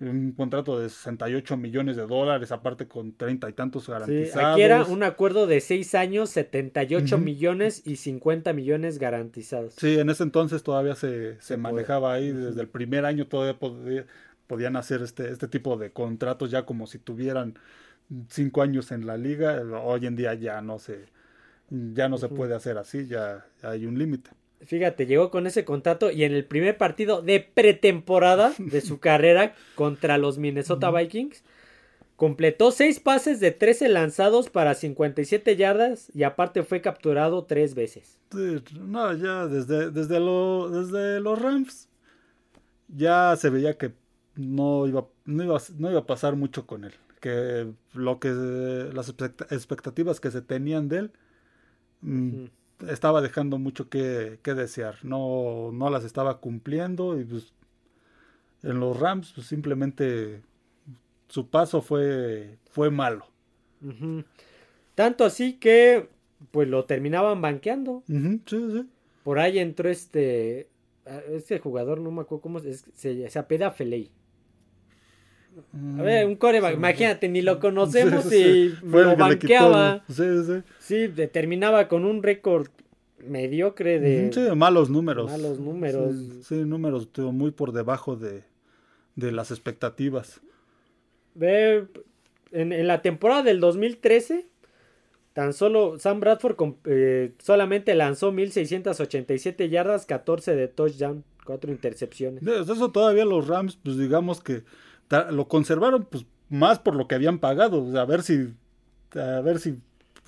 un contrato de 68 millones de dólares, aparte con treinta y tantos Sí, garantizados. aquí era un acuerdo de 6 años, 78 Ujú. millones y 50 millones garantizados. Sí, en ese entonces todavía se, se Se manejaba ahí, desde el primer año todavía podía- podían hacer este, este tipo de contratos ya como si tuvieran cinco años en la liga. Hoy en día ya no se, ya no se puede hacer así, ya hay un límite. Fíjate, llegó con ese contrato y en el primer partido de pretemporada de su carrera contra los Minnesota Vikings, completó 6 pases de 13 lanzados para 57 yardas y aparte fue capturado 3 veces. No, ya desde, desde, lo, desde los Rams ya se veía que no iba, no iba, no iba a pasar mucho con él. Que lo que las expectativas que se tenían de él mm, estaba dejando mucho que, que, desear. No, no las estaba cumpliendo y pues en los Rams pues simplemente su paso fue, fue malo. Tanto así que pues lo terminaban banqueando. sí, sí. Por ahí entró este este jugador, no me acuerdo cómo se, se, se apeda Feley. A ver, un coreback, imagínate, ni lo conocemos y lo banqueaba. Sí, sí. Sí, terminaba con un récord mediocre de... Sí, malos números. Malos números. Sí, números muy por debajo de, de las expectativas. Ve, en, en, la temporada del 2013, tan solo Sam Bradford eh, solamente lanzó 1687 yardas, 14 de touchdown, 4 intercepciones. Eso todavía los Rams, pues digamos que lo conservaron pues más por lo que habían pagado, a ver si a ver si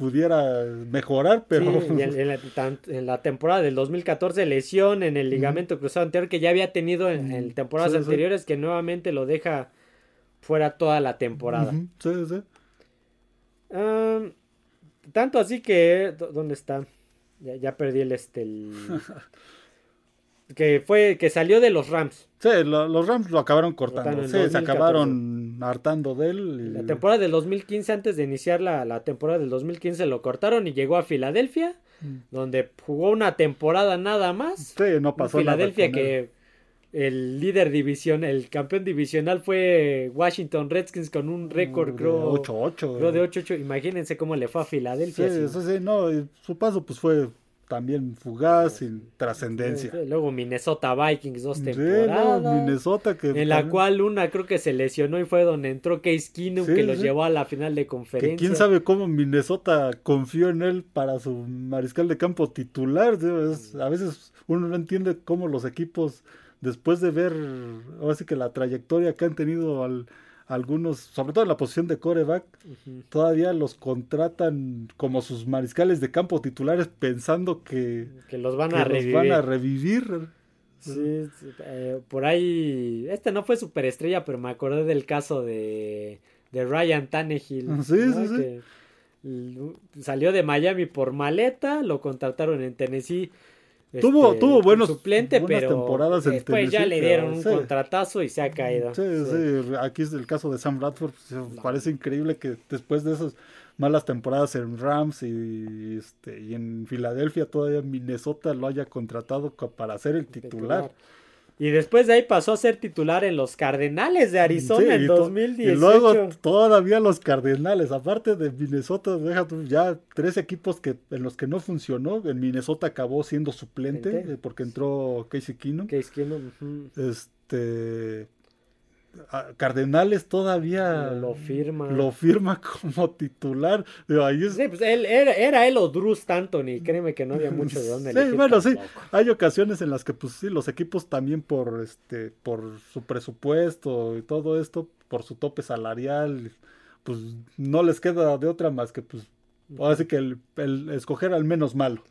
pudiera mejorar, pero... en, la, temporada del 2014 lesión en el ligamento cruzado anterior que ya había tenido en, temporadas anteriores que nuevamente lo deja fuera toda la temporada. Sí, sí. tanto así que... ¿Dónde está? Ya, ya perdí el, este, el, que fue que salió de los Rams. Sí, los Rams lo acabaron cortando. Sí, se acabaron hartando de él. La temporada del 2015, antes de iniciar la, temporada del 2015, lo cortaron y llegó a Filadelfia, mm. donde jugó una temporada nada más. Sí, no pasó Filadelfia que el líder división, el campeón divisional fue Washington Redskins con un récord, creo. 8-8. Creo de 8-8. Imagínense cómo le fue a Filadelfia. Sí, eso sí, no, su paso pues fue también fugaz, sin trascendencia. Luego Minnesota Vikings, dos temporadas. Minnesota que en la cual una creo que se lesionó y fue donde entró Case Keenum que los llevó a la final de conferencia. quién sabe cómo Minnesota confió en él para su mariscal de campo titular. a veces uno no entiende cómo los equipos, después de ver, ahora sí que la trayectoria que han tenido al algunos, sobre todo en la posición de coreback, todavía los contratan como sus mariscales de campo titulares pensando que, que los van a revivir. van a revivir. Sí, eh, por ahí, este no fue superestrella, pero me acordé del caso de, de Ryan Tannehill. Sí, sí, sí. salió de Miami por maleta, lo contrataron en Tennessee este, tuvo buenos, suplente, buenas pero temporadas en después ya le dieron un contratazo y se ha caído. Sí, sí, aquí es el caso de Sam Bradford. Parece increíble que después de esas malas temporadas en Rams y, este, y en Filadelfia, todavía Minnesota lo haya contratado para ser el titular. Y después de ahí pasó a ser titular en los Cardenales de Arizona en 2018. Y luego todavía los Cardenales, aparte de Minnesota, deja ya tres equipos que en los que no funcionó. En Minnesota acabó siendo suplente eh, porque entró Casey Keenum. Casey Keenum. Este Cardenales todavía lo, firma. lo firma como titular. Sí, pues él, era, él o Drew Stanton créeme que no había mucho de dónde sí bueno sí. hay ocasiones en las que pues sí los equipos también por este por su presupuesto y todo esto por su tope salarial pues no les queda de otra más que pues ahora sí que el, escoger al menos malo.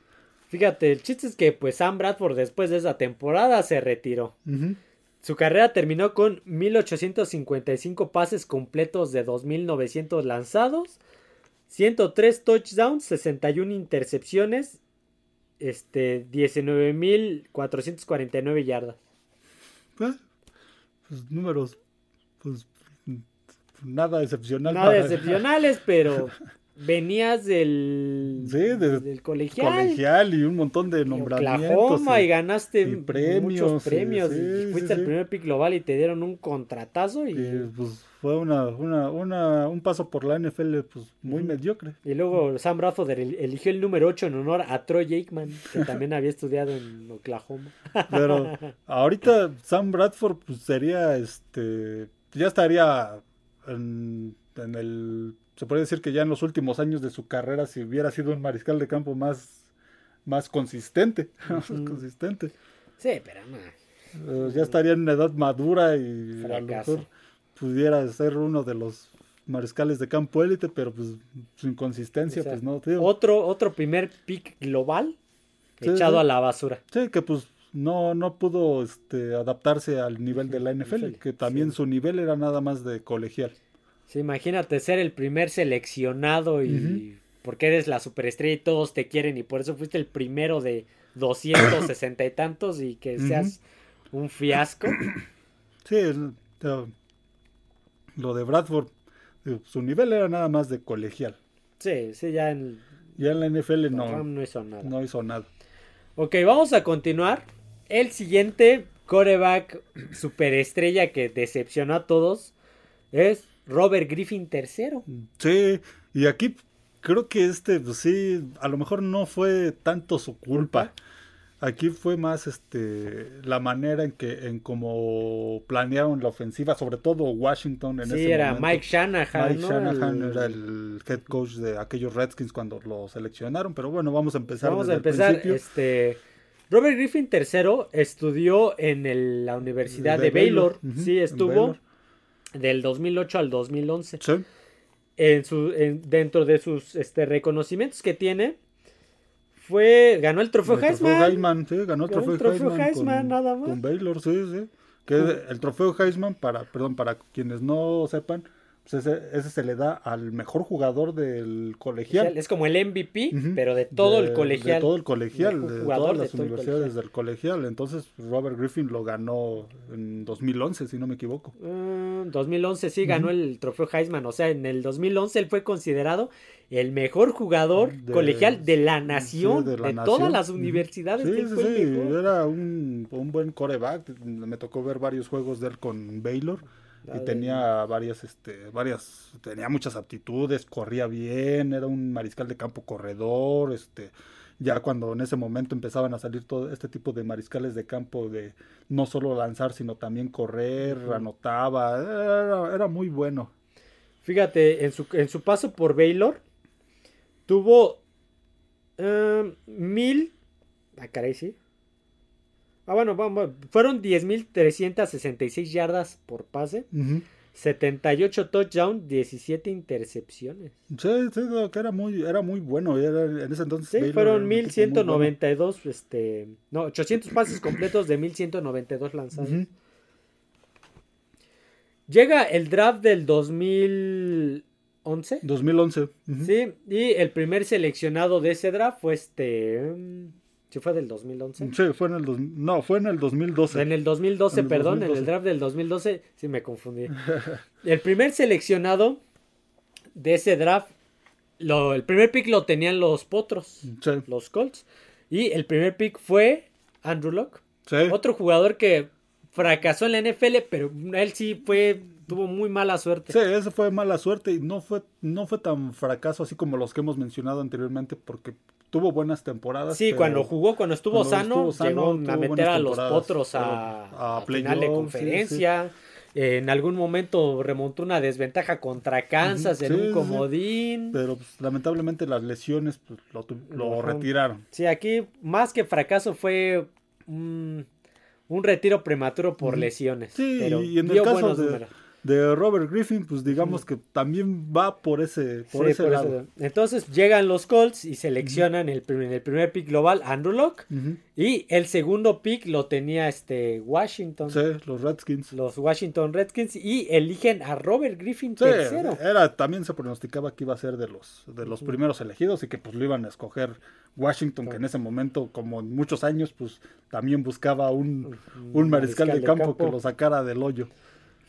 Fíjate el chiste es que pues Sam Bradford después de esa temporada se retiró su carrera terminó con 1855 pases completos de 2900 lanzados, 103 touchdowns, 61 intercepciones, este 19449 yardas. Pues, pues, números pues nada excepcional. Nada excepcionales, pero venías del, del colegial. y un montón de nombramientos. y, ganaste muchos premios. y fuiste el primer pick global y te dieron un contratazo. Y, pues fue una, una, una, un paso por la NFL pues, muy mediocre. Y luego Sam Bradford eligió el número 8 en honor a Troy Aikman, que también había estudiado en Oklahoma. Pero ahorita Sam Bradford pues, sería, este, ya estaría en, en el se puede decir que ya en los últimos años de su carrera, si hubiera sido un mariscal de campo más, más consistente, consistente. Sí, pero no. Eh, ya estaría en una edad madura y a lo mejor pudiera ser uno de los mariscales de campo élite, pero pues su inconsistencia, pues no, Otro, otro primer pick global echado a la basura. Sí, que pues no, no pudo este, adaptarse al nivel de la NFL, que también su nivel era nada más de colegial. Sí, imagínate ser el primer seleccionado y porque eres la superestrella y todos te quieren y por eso fuiste el primero de 260 y tantos y que seas un fiasco. Sí, lo de Bradford, su nivel era nada más de colegial. Sí, sí, ya en, ya en la NFL no, no hizo nada. No hizo nada. Ok, vamos a continuar. El siguiente coreback superestrella que decepcionó a todos es Robert Griffin III. Sí, y aquí creo que este, pues sí, a lo mejor no fue tanto su culpa. Aquí fue más este la manera en que en cómo planearon la ofensiva, sobre todo Washington en sí, ese era Mike Shanahan. Mike Shanahan era el head coach de aquellos Redskins cuando lo seleccionaron, pero bueno, vamos a empezar. Vamos a empezar. Este Robert Griffin III estudió en la Universidad de, Baylor. Sí, estuvo del 2008 al 2011. Sí en su, dentro de sus este, reconocimientos que tiene, fue ganó el trofeo Heisman. sí, ganó el trofeo, Heisman, nada más. Con Baylor, sí, sí. Que el trofeo Heisman para, perdón, para quienes no sepan, pues ese, se le da al mejor jugador del colegial. Es como el MVP, pero de todo el colegial. De todo el colegial, de, todas las universidades del colegial. Entonces Robert Griffin lo ganó en 2011, si no me equivoco. Mm, 2011 sí ganó el trofeo Heisman. O sea, en el 2011 él fue considerado el mejor jugador colegial de la nación, de, todas las universidades. Sí, sí, sí, era un, un buen coreback. Me tocó ver varios juegos de él con Baylor y tenía varias, este, varias, tenía muchas aptitudes, corría bien, era un mariscal de campo corredor, este, ya cuando en ese momento empezaban a salir todo este tipo de mariscales de campo de no solo lanzar, sino también correr, anotaba, era, muy bueno. Fíjate, en su, en su paso por Baylor, tuvo eh, mil, ah, caray, sí, Ah, bueno, vamos, fueron 10.366 yardas por pase. 78 touchdowns, 17 intercepciones. Sí, sí, que era muy, era muy bueno. en ese entonces. Sí, fueron 1192, este, no, 800 pases completos de 1192 lanzados. Llega el draft del 2011. 2011. Sí, y el primer seleccionado de ese draft fue este. Mm, ¿Sí fue del 2011? Sí, fue en el no, fue en el 2012. En el 2012, perdón, en el draft del 2012, sí me confundí. el primer seleccionado de ese draft, lo, el primer pick lo tenían los Potros, los Colts, y el primer pick fue Andrew Locke. Otro jugador que fracasó en la NFL, pero él sí fue tuvo muy mala suerte. Sí, ese fue mala suerte y no fue no fue tan fracaso así como los que hemos mencionado anteriormente porque tuvo buenas temporadas. Sí, cuando jugó, cuando estuvo, sano, llegó a meter a los potros a, a, final de conferencia. en algún momento remontó una desventaja contra Kansas en un comodín. Pero pues, lamentablemente las lesiones pues, lo, retiraron. Sí, aquí más que fracaso fue un, retiro prematuro por lesiones. Sí, y en el caso de, de Robert Griffin, pues digamos que también va por ese, por ese lado. Entonces llegan los Colts y seleccionan el, primer, el primer pick global Andrew Locke y el segundo pick lo tenía este Washington. Sí, los Redskins. Los Washington Redskins y eligen a Robert Griffin tercero. Era, también se pronosticaba que iba a ser de los, de los primeros elegidos y que pues lo iban a escoger Washington, que en ese momento, como en muchos años, pues también buscaba un, un, mariscal, de, campo que lo sacara del hoyo.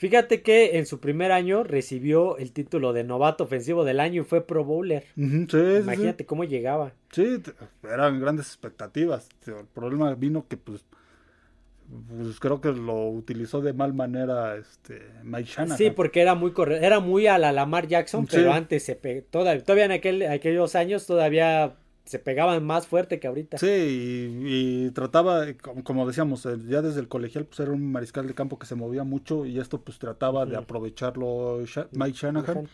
Fíjate que en su primer año recibió el título de novato ofensivo del año y fue Pro Bowler. Imagínate cómo llegaba. Sí, eran grandes expectativas. El problema vino que pues, pues creo que lo utilizó de mal manera este Mike Shanahan. Sí, porque era muy era muy a la Lamar Jackson, pero antes se todavía, todavía en aquel, aquellos años todavía se pegaban más fuerte que ahorita. Sí, y, trataba, como, decíamos, eh, ya desde el colegial pues era un mariscal de campo que se movía mucho y esto pues trataba de aprovecharlo Mike Shanahan.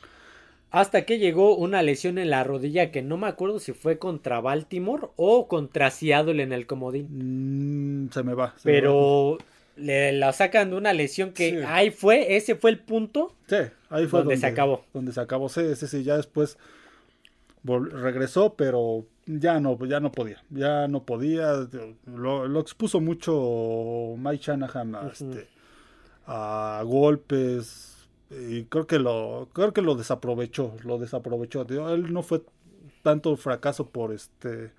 Hasta que llegó una lesión en la rodilla que no me acuerdo si fue contra Baltimore o contra Seattle en el comodín. Mm, se me va. Pero le la sacan de una lesión que ahí fue, ese fue el punto. Sí, ahí fue donde, se acabó. Donde se acabó, sí, ese sí, ya después regresó, pero ya no, ya no podía, ya no podía, lo, expuso mucho Mike Shanahan a, este, a golpes y creo que lo, creo que lo desaprovechó, lo desaprovechó. Él no fue tanto fracaso por este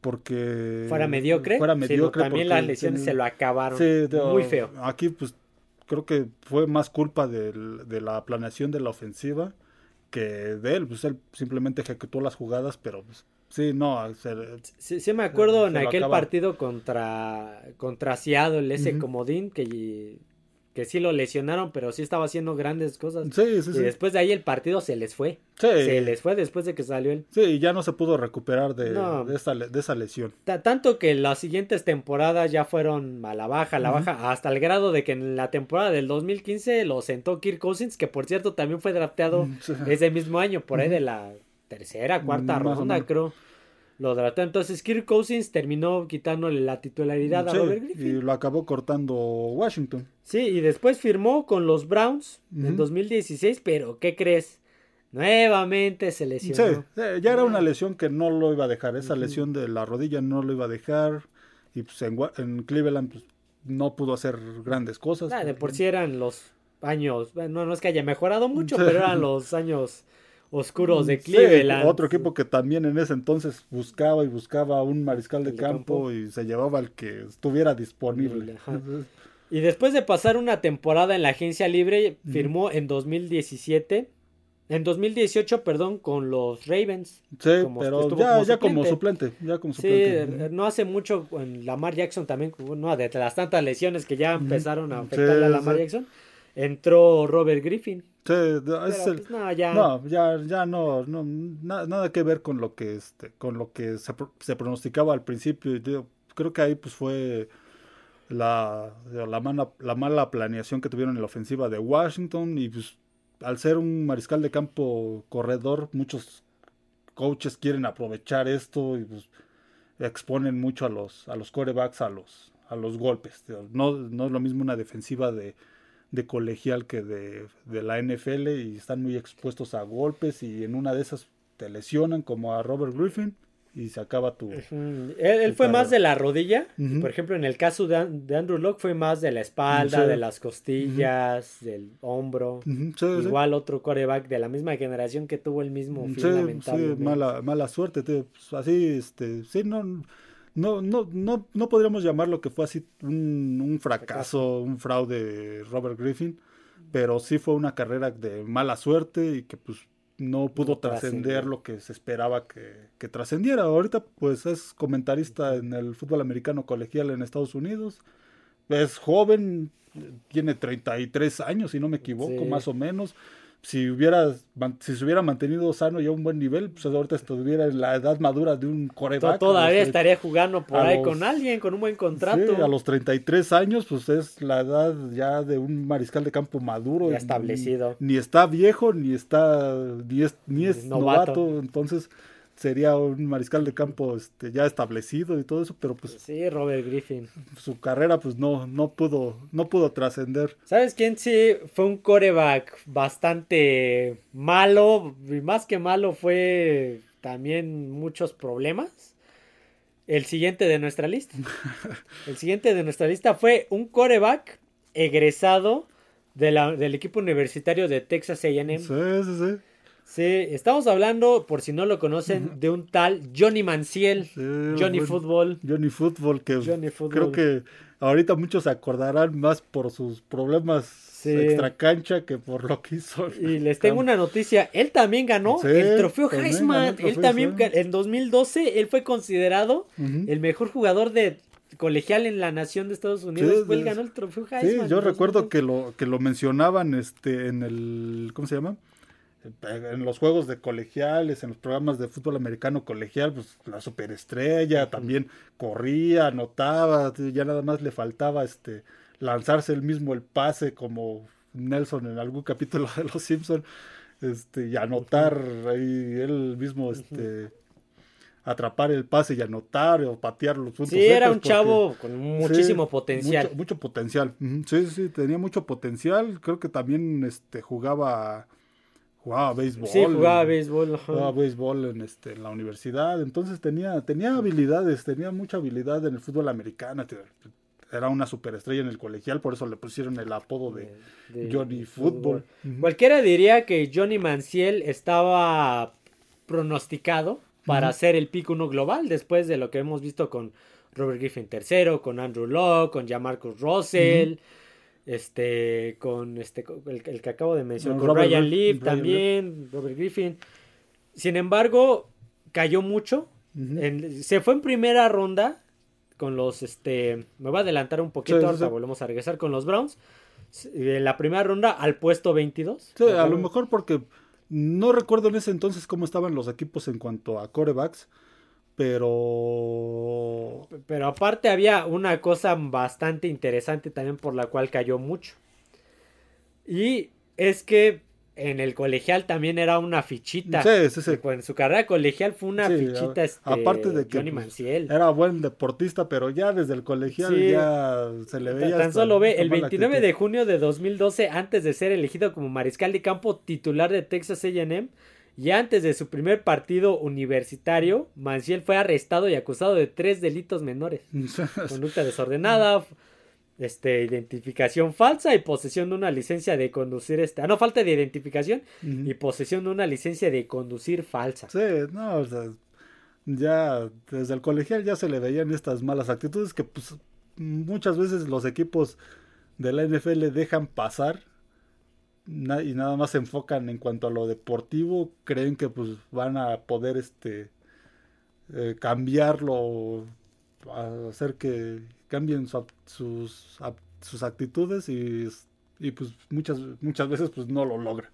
porque fuera mediocre, fuera mediocre también las lesiones se lo acabaron muy feo. Aquí pues creo que fue más culpa de la planeación de la ofensiva que de él, pues él simplemente ejecutó las jugadas, pero pues Sí, no. sí, me acuerdo en aquel partido contra, contra Seattle, ese comodín que, que sí lo lesionaron, pero sí estaba haciendo grandes cosas. Sí, sí, y después de ahí el partido se les fue. Se les fue después de que salió él. Sí, y ya no se pudo recuperar de, de, esa, de esa lesión. tanto que las siguientes temporadas ya fueron a la baja, a la baja, hasta el grado de que en la temporada del 2015 lo sentó Kirk Cousins, que por cierto también fue drafteado ese mismo año, por ahí de la tercera, cuarta ronda, creo. Lo trató. Entonces Kirk Cousins terminó quitándole la titularidad a Robert Griffin. Y lo acabó cortando Washington. Sí, y después firmó con los Browns en 2016, pero ¿qué crees? Nuevamente se lesionó. Sí, ya era una lesión que no lo iba a dejar. Esa lesión de la rodilla no lo iba a dejar. Y pues en, Cleveland pues, no pudo hacer grandes cosas. de por sí eran los años, no, no es que haya mejorado mucho, pero eran los años oscuros de Cleveland. otro equipo que también en ese entonces buscaba y buscaba un mariscal de campo, y se llevaba al que estuviera disponible. y después de pasar una temporada en la agencia libre, firmó en 2017. En 2018, perdón, con los Ravens. Sí, pero ya, ya, como suplente, ya como suplente. Sí, no hace mucho con Lamar Jackson también, no, de las tantas lesiones que ya empezaron a afectar a Lamar Jackson, entró Robert Griffin. Pues, no, ya... no, ya, no, no nada que ver con lo que este, con lo que se, se pronosticaba al principio. Yo creo que ahí pues fue la, la, mala, la mala planeación que tuvieron en la ofensiva de Washington y pues al ser un mariscal de campo corredor, muchos coaches quieren aprovechar esto y pues exponen mucho a los a los corebacks a los a los golpes. No, no es lo mismo una defensiva de de colegial que de, de, la NFL y están muy expuestos a golpes y en una de esas te lesionan como a Robert Griffin y se acaba tu... Él, fue más de la rodilla, por ejemplo en el caso de, Andrew Locke fue más de la espalda, de las costillas, del hombro. Igual otro coreback de la misma generación que tuvo el mismo fin mala, mala suerte, pues, así, este, sí, no no, no, no, no podríamos llamarlo que fue así un, fracaso, un fraude Robert Griffin, pero sí fue una carrera de mala suerte y que pues no pudo trascender lo que se esperaba que, que trascendiera. Ahorita pues es comentarista en el fútbol americano colegial en Estados Unidos. Es joven, tiene 33 años, si no me equivoco, más o menos si hubiera si se hubiera mantenido sano y a un buen nivel, pues ahorita estuviera en la edad madura de un coreback. Todavía estaría jugando por ahí con alguien, con un buen contrato. Sí, a los 33 años, pues es la edad ya de un mariscal de campo maduro. Ya establecido. Ni, está viejo, ni está, ni es, ni es novato. Entonces, sería un mariscal de campo este, ya establecido y todo eso, pero pues sí, Robert Griffin. Su carrera pues no no pudo no pudo trascender. ¿Sabes quién sí fue un coreback bastante malo y más que malo fue también muchos problemas? El siguiente de nuestra lista. El siguiente de nuestra lista fue un coreback egresado de la, del equipo universitario de Texas A&M. Sí, sí, sí. Sí, estamos hablando, por si no lo conocen, de un tal Johnny Manciel, Johnny Football. Johnny Football, que creo que ahorita muchos se acordarán más por sus problemas extra cancha que por lo que hizo. Y les tengo una noticia, él también ganó el trofeo Heisman, él también en 2012 él fue considerado el mejor jugador de colegial en la nación de Estados Unidos, él ganó el trofeo Heisman. Sí, yo recuerdo que lo que lo mencionaban este en el ¿cómo se llama? En los juegos de colegiales, en los programas de fútbol americano colegial, pues la superestrella también corría, anotaba, ya nada más le faltaba este lanzarse el mismo el pase como Nelson en algún capítulo de Los Simpson, este y anotar ahí él mismo este atrapar el pase y anotar o patear los puntos. Sí, era un chavo con muchísimo potencial. Mucho, potencial. Sí, sí, tenía mucho potencial. Creo que también este jugaba jugaba béisbol. Sí, jugaba béisbol. ajá. Jugaba béisbol en, este, en la universidad. Entonces tenía, tenía habilidades, tenía mucha habilidad en el fútbol americano. Era una superestrella en el colegial, por eso le pusieron el apodo de, de- Johnny Fútbol. Cualquiera diría que Johnny Manciel estaba pronosticado para ser el pick uno global después de lo que hemos visto con Robert Griffin III, con Andrew Locke, con Jamarcus Russell, este, con este, el, el que acabo de mencionar, Con con Ryan Leaf también, Robert Griffin. Sin embargo, cayó mucho. En- se fue en primera ronda con los, este, me voy a adelantar un poquito, Sí, sí. volvemos a regresar con los Browns. En la primera ronda al puesto 22. Sí, a lo mejor porque no recuerdo en ese entonces cómo estaban los equipos en cuanto a corebacks, pero Pero aparte había una cosa bastante interesante también por la cual cayó mucho. Y es que en el colegial también era una fichita. Sí, sí, sí. En su carrera colegial fue una Sí, fichita este, aparte de que Johnny pues, Manciel. era buen deportista, pero ya desde el colegial Sí. ya se le veía. Tan hasta solo ve, el mala 29 actitud. de junio de 2012, antes de ser elegido como mariscal de campo titular de Texas AM, y antes de su primer partido universitario, Manciel fue arrestado y acusado de tres delitos menores. Conducta desordenada, este, identificación falsa y posesión de una licencia de conducir, ah, no, falta de identificación y posesión de una licencia de conducir falsa. Sí, no, o sea, ya desde el colegial ya se le veían estas malas actitudes que pues muchas veces los equipos de la NFL dejan pasar y nada más se enfocan en cuanto a lo deportivo, creen que pues van a poder este eh, cambiarlo, hacer que cambien sus, sus actitudes y, y pues muchas muchas veces pues no lo logran.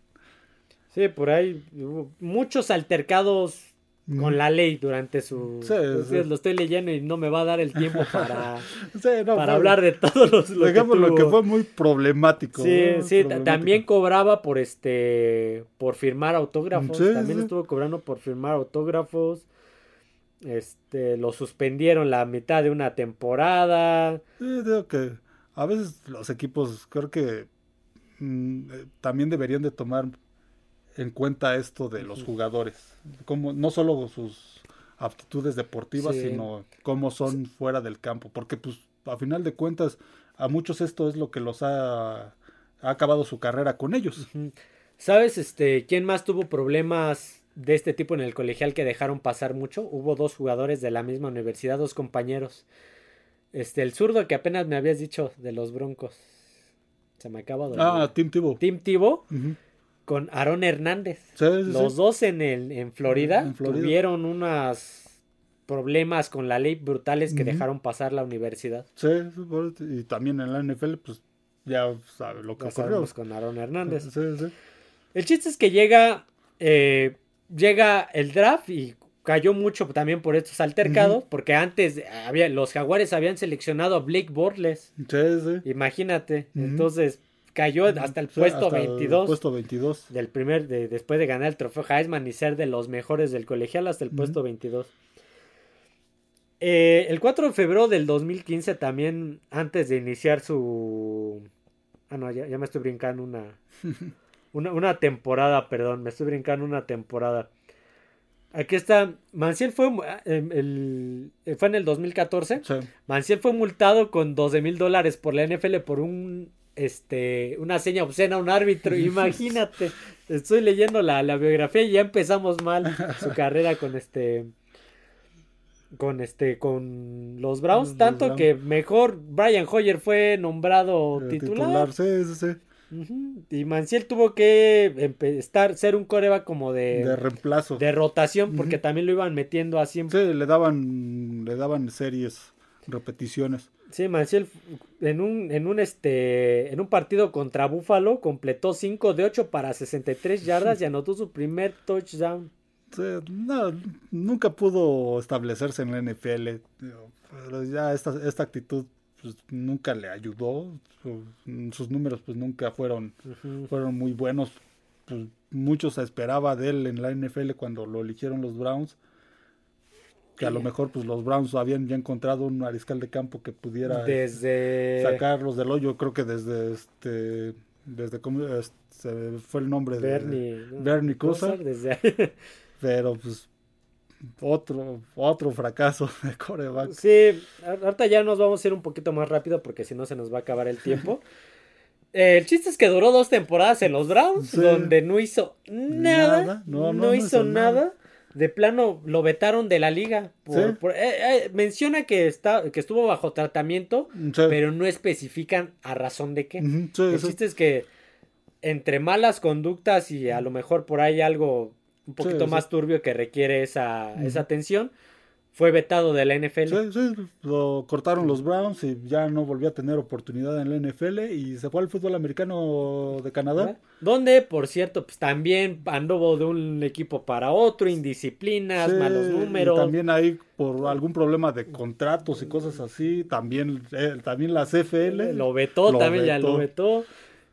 Sí, por ahí hubo muchos altercados con la ley durante su... Sí, es sí. Lo estoy leyendo y no me va a dar el tiempo para, Sí, no, para fue- hablar de todos los... lo que Digamos lo que fue muy problemático. Sí, sí, Problemático. también cobraba por este, por firmar autógrafos, también estuvo cobrando por firmar autógrafos, este, lo suspendieron la mitad de una temporada, Sí, digo que a veces los equipos creo que mm, eh, también deberían de tomar en cuenta esto de los jugadores, como no solo sus aptitudes deportivas, Sí. sino cómo son fuera del campo, porque pues a final de cuentas a muchos esto es lo que los ha, ha acabado su carrera con ellos. ¿Sabes este quién más tuvo problemas de este tipo en el colegial que dejaron pasar mucho? Hubo dos jugadores de la misma universidad, dos compañeros. Este, el zurdo que apenas me habías dicho de los Broncos. Se me acaba de Ah, Tim Tebow. Tim Ujú. Con Aaron Hernández. Sí, sí, sí. Los dos en el en Florida, En Florida. tuvieron unos problemas con la ley brutales que dejaron pasar la universidad. Sí, sí, por- y también en la NFL, pues ya sabe lo que ocurrió. con Aaron Hernández. Sí, sí. El chiste es que llega, eh, llega el draft y cayó mucho también por estos altercados, porque antes había, los jaguares habían seleccionado a Blake Bortles, Sí, sí. imagínate, Ujú. entonces cayó hasta el puesto hasta el 22 puesto 22. del primer, de, después de ganar el trofeo Heisman y ser de los mejores del colegial hasta el puesto 22. Eh, el 4 de febrero del 2015 también, antes de iniciar su... Ah, no, ya, ya me estoy brincando una, una... Una temporada, perdón, me estoy brincando una temporada. Aquí está, Manciel fue, eh, el- eh, fue en el 2014. Sí. Manciel fue multado con 12 mil dólares por la NFL por un este una seña obscena a un árbitro. Imagínate. Estoy leyendo la, la biografía y ya empezamos mal su carrera con este con este con los Browns. Los tanto Browns. que mejor Brian Hoyer fue nombrado Eh, titular. Sí, sí, sí. Ujú. Y Manciel tuvo que estar, ser un coreba como de, De reemplazo. de rotación porque también lo iban metiendo así en Sí, le daban, le daban series, repeticiones. Sí, Manciel en un, en un este en un partido contra Buffalo completó 5 de 8 para 63 yardas y anotó su primer touchdown. No, nunca pudo establecerse en la NFL. Pero ya esta, esta actitud pues, nunca le ayudó. Su- sus números pues nunca fueron, fueron muy buenos. Pues, mucho se esperaba de él en la NFL cuando lo eligieron los Browns. Que a lo mejor pues los Browns habían ya encontrado un mariscal de campo que pudiera Desde sacarlos del hoyo. Creo que desde este desde cómo este, fue el nombre Bernie, de Bernie Kosar. Pero pues otro, otro fracaso de coreback. Sí, ahorita ya nos vamos a ir un poquito más rápido porque si no se nos va a acabar el tiempo. el chiste es que duró dos temporadas en los Browns, donde no hizo nada, no, hizo, nada. De plano lo vetaron de la liga. Eh, eh, menciona que está, que estuvo bajo tratamiento, pero no especifican a razón de qué. el chiste es que entre malas conductas y a lo mejor por ahí algo un poquito más turbio que requiere esa, esa atención. Fue vetado de la NFL. Sí, sí, lo cortaron los Browns y ya no volvió a tener oportunidad en la NFL y se fue al fútbol americano de Canadá. Donde, por cierto, pues también anduvo de un equipo para otro, indisciplinas, malos números. Y también ahí por algún problema de contratos y cosas así, también, eh, también la CFL. Lo vetó, también ya lo vetó.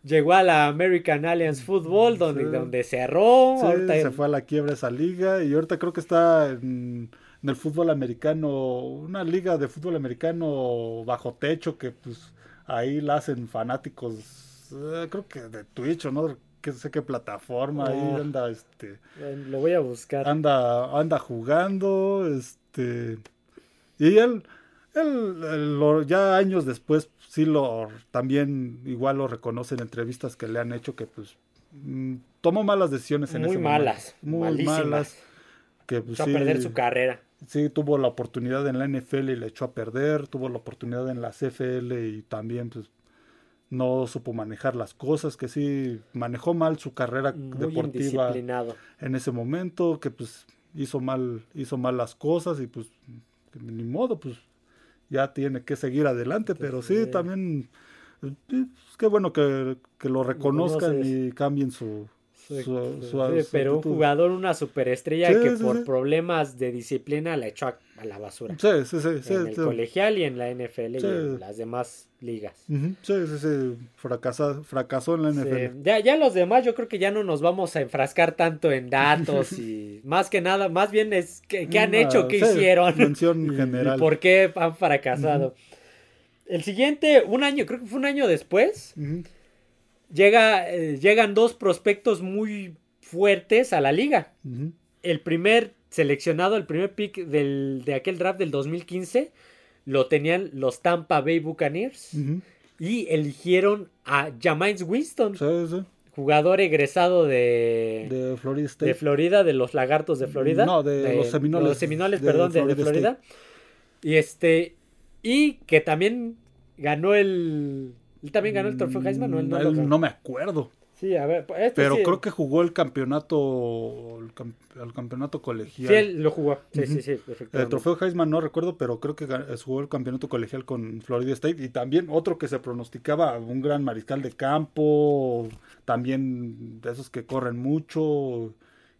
Llegó a la American Alliance Football, donde, donde cerró. Se fue a la quiebra esa liga y ahorita creo que está en, el fútbol americano, una liga de fútbol americano bajo techo que pues ahí la hacen fanáticos, eh, creo que de Twitch o no que sé qué plataforma ahí oh. anda este lo voy a buscar anda anda jugando este y él él, ya años después sí lo también igual lo reconoce en entrevistas que le han hecho que pues mm, tomó malas decisiones en muy ese malas, momento. muy malas que pues, a perder su carrera sí tuvo la oportunidad en la NFL y le echó a perder tuvo la oportunidad en la CFL y también pues no supo manejar las cosas que sí manejó mal su carrera deportiva en ese momento que pues hizo mal hizo mal las cosas y pues ni modo pues ya tiene que seguir adelante, pero sí, también es pues, qué bueno que, lo reconozcan y cambien su, su, pero un jugador, una superestrella que por problemas de disciplina la echó a, la basura. Sí, sí, sí. En el colegial y en la NFL y en las demás ligas. Sí, sí, sí. Fracasó, fracasó en la NFL. Ya, ya los demás yo creo que ya no nos vamos a enfrascar tanto en datos y más que nada, más bien es qué, han hecho, qué hicieron. Mención general. Y por qué han fracasado. El siguiente, un año, creo que fue un año después. Llega, eh, llegan dos prospectos muy fuertes a la liga. El primer seleccionado, el primer pick del, de aquel draft del 2015, lo tenían los Tampa Bay Buccaneers. Y eligieron a Jameis Winston. Jugador egresado de, de Florida State. De Florida, de los Lagartos de Florida. No, de, los Seminoles. Los Seminoles, perdón, de, Florida. Y este. Y que también ganó el, él también ganó el trofeo Heisman, ¿no? no, me acuerdo. Sí, a ver. Este Pero creo que jugó el campeonato, el, campeonato colegial. Sí, él lo jugó. Sí, sí, sí, El trofeo Heisman no recuerdo, pero creo que jugó el campeonato colegial con Florida State. Y también otro que se pronosticaba, un gran mariscal de campo, también de esos que corren mucho,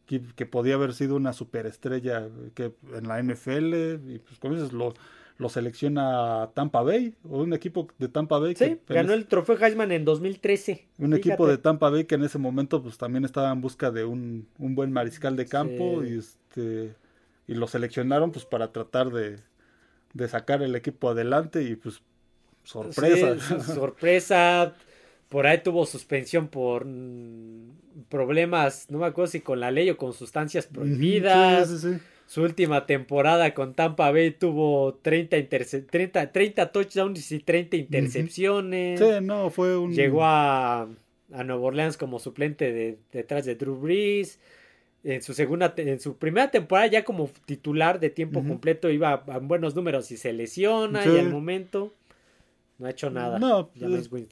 que, que podía haber sido una superestrella que en la NFL. Y pues, como dices, lo lo selecciona Tampa Bay, o un equipo de Tampa Bay. Sí, ganó el trofeo Heisman en 2013. Un equipo de Tampa Bay que en ese momento pues también estaba en busca de un, buen mariscal de campo y este y lo seleccionaron pues para tratar de, sacar el equipo adelante y pues sorpresa. sorpresa. Por ahí tuvo suspensión por problemas, no me acuerdo si con la ley o con sustancias prohibidas. Sí, sí, sí. Su última temporada con Tampa Bay tuvo 30, 30, 30 touchdowns y 30 intercepciones. Sí, no, fue un... Llegó a, a Nueva Orleans como suplente de, detrás de Drew Brees. En su segunda, en su primera temporada ya como titular de tiempo completo iba a, buenos números y se lesiona y al momento no ha hecho nada. No,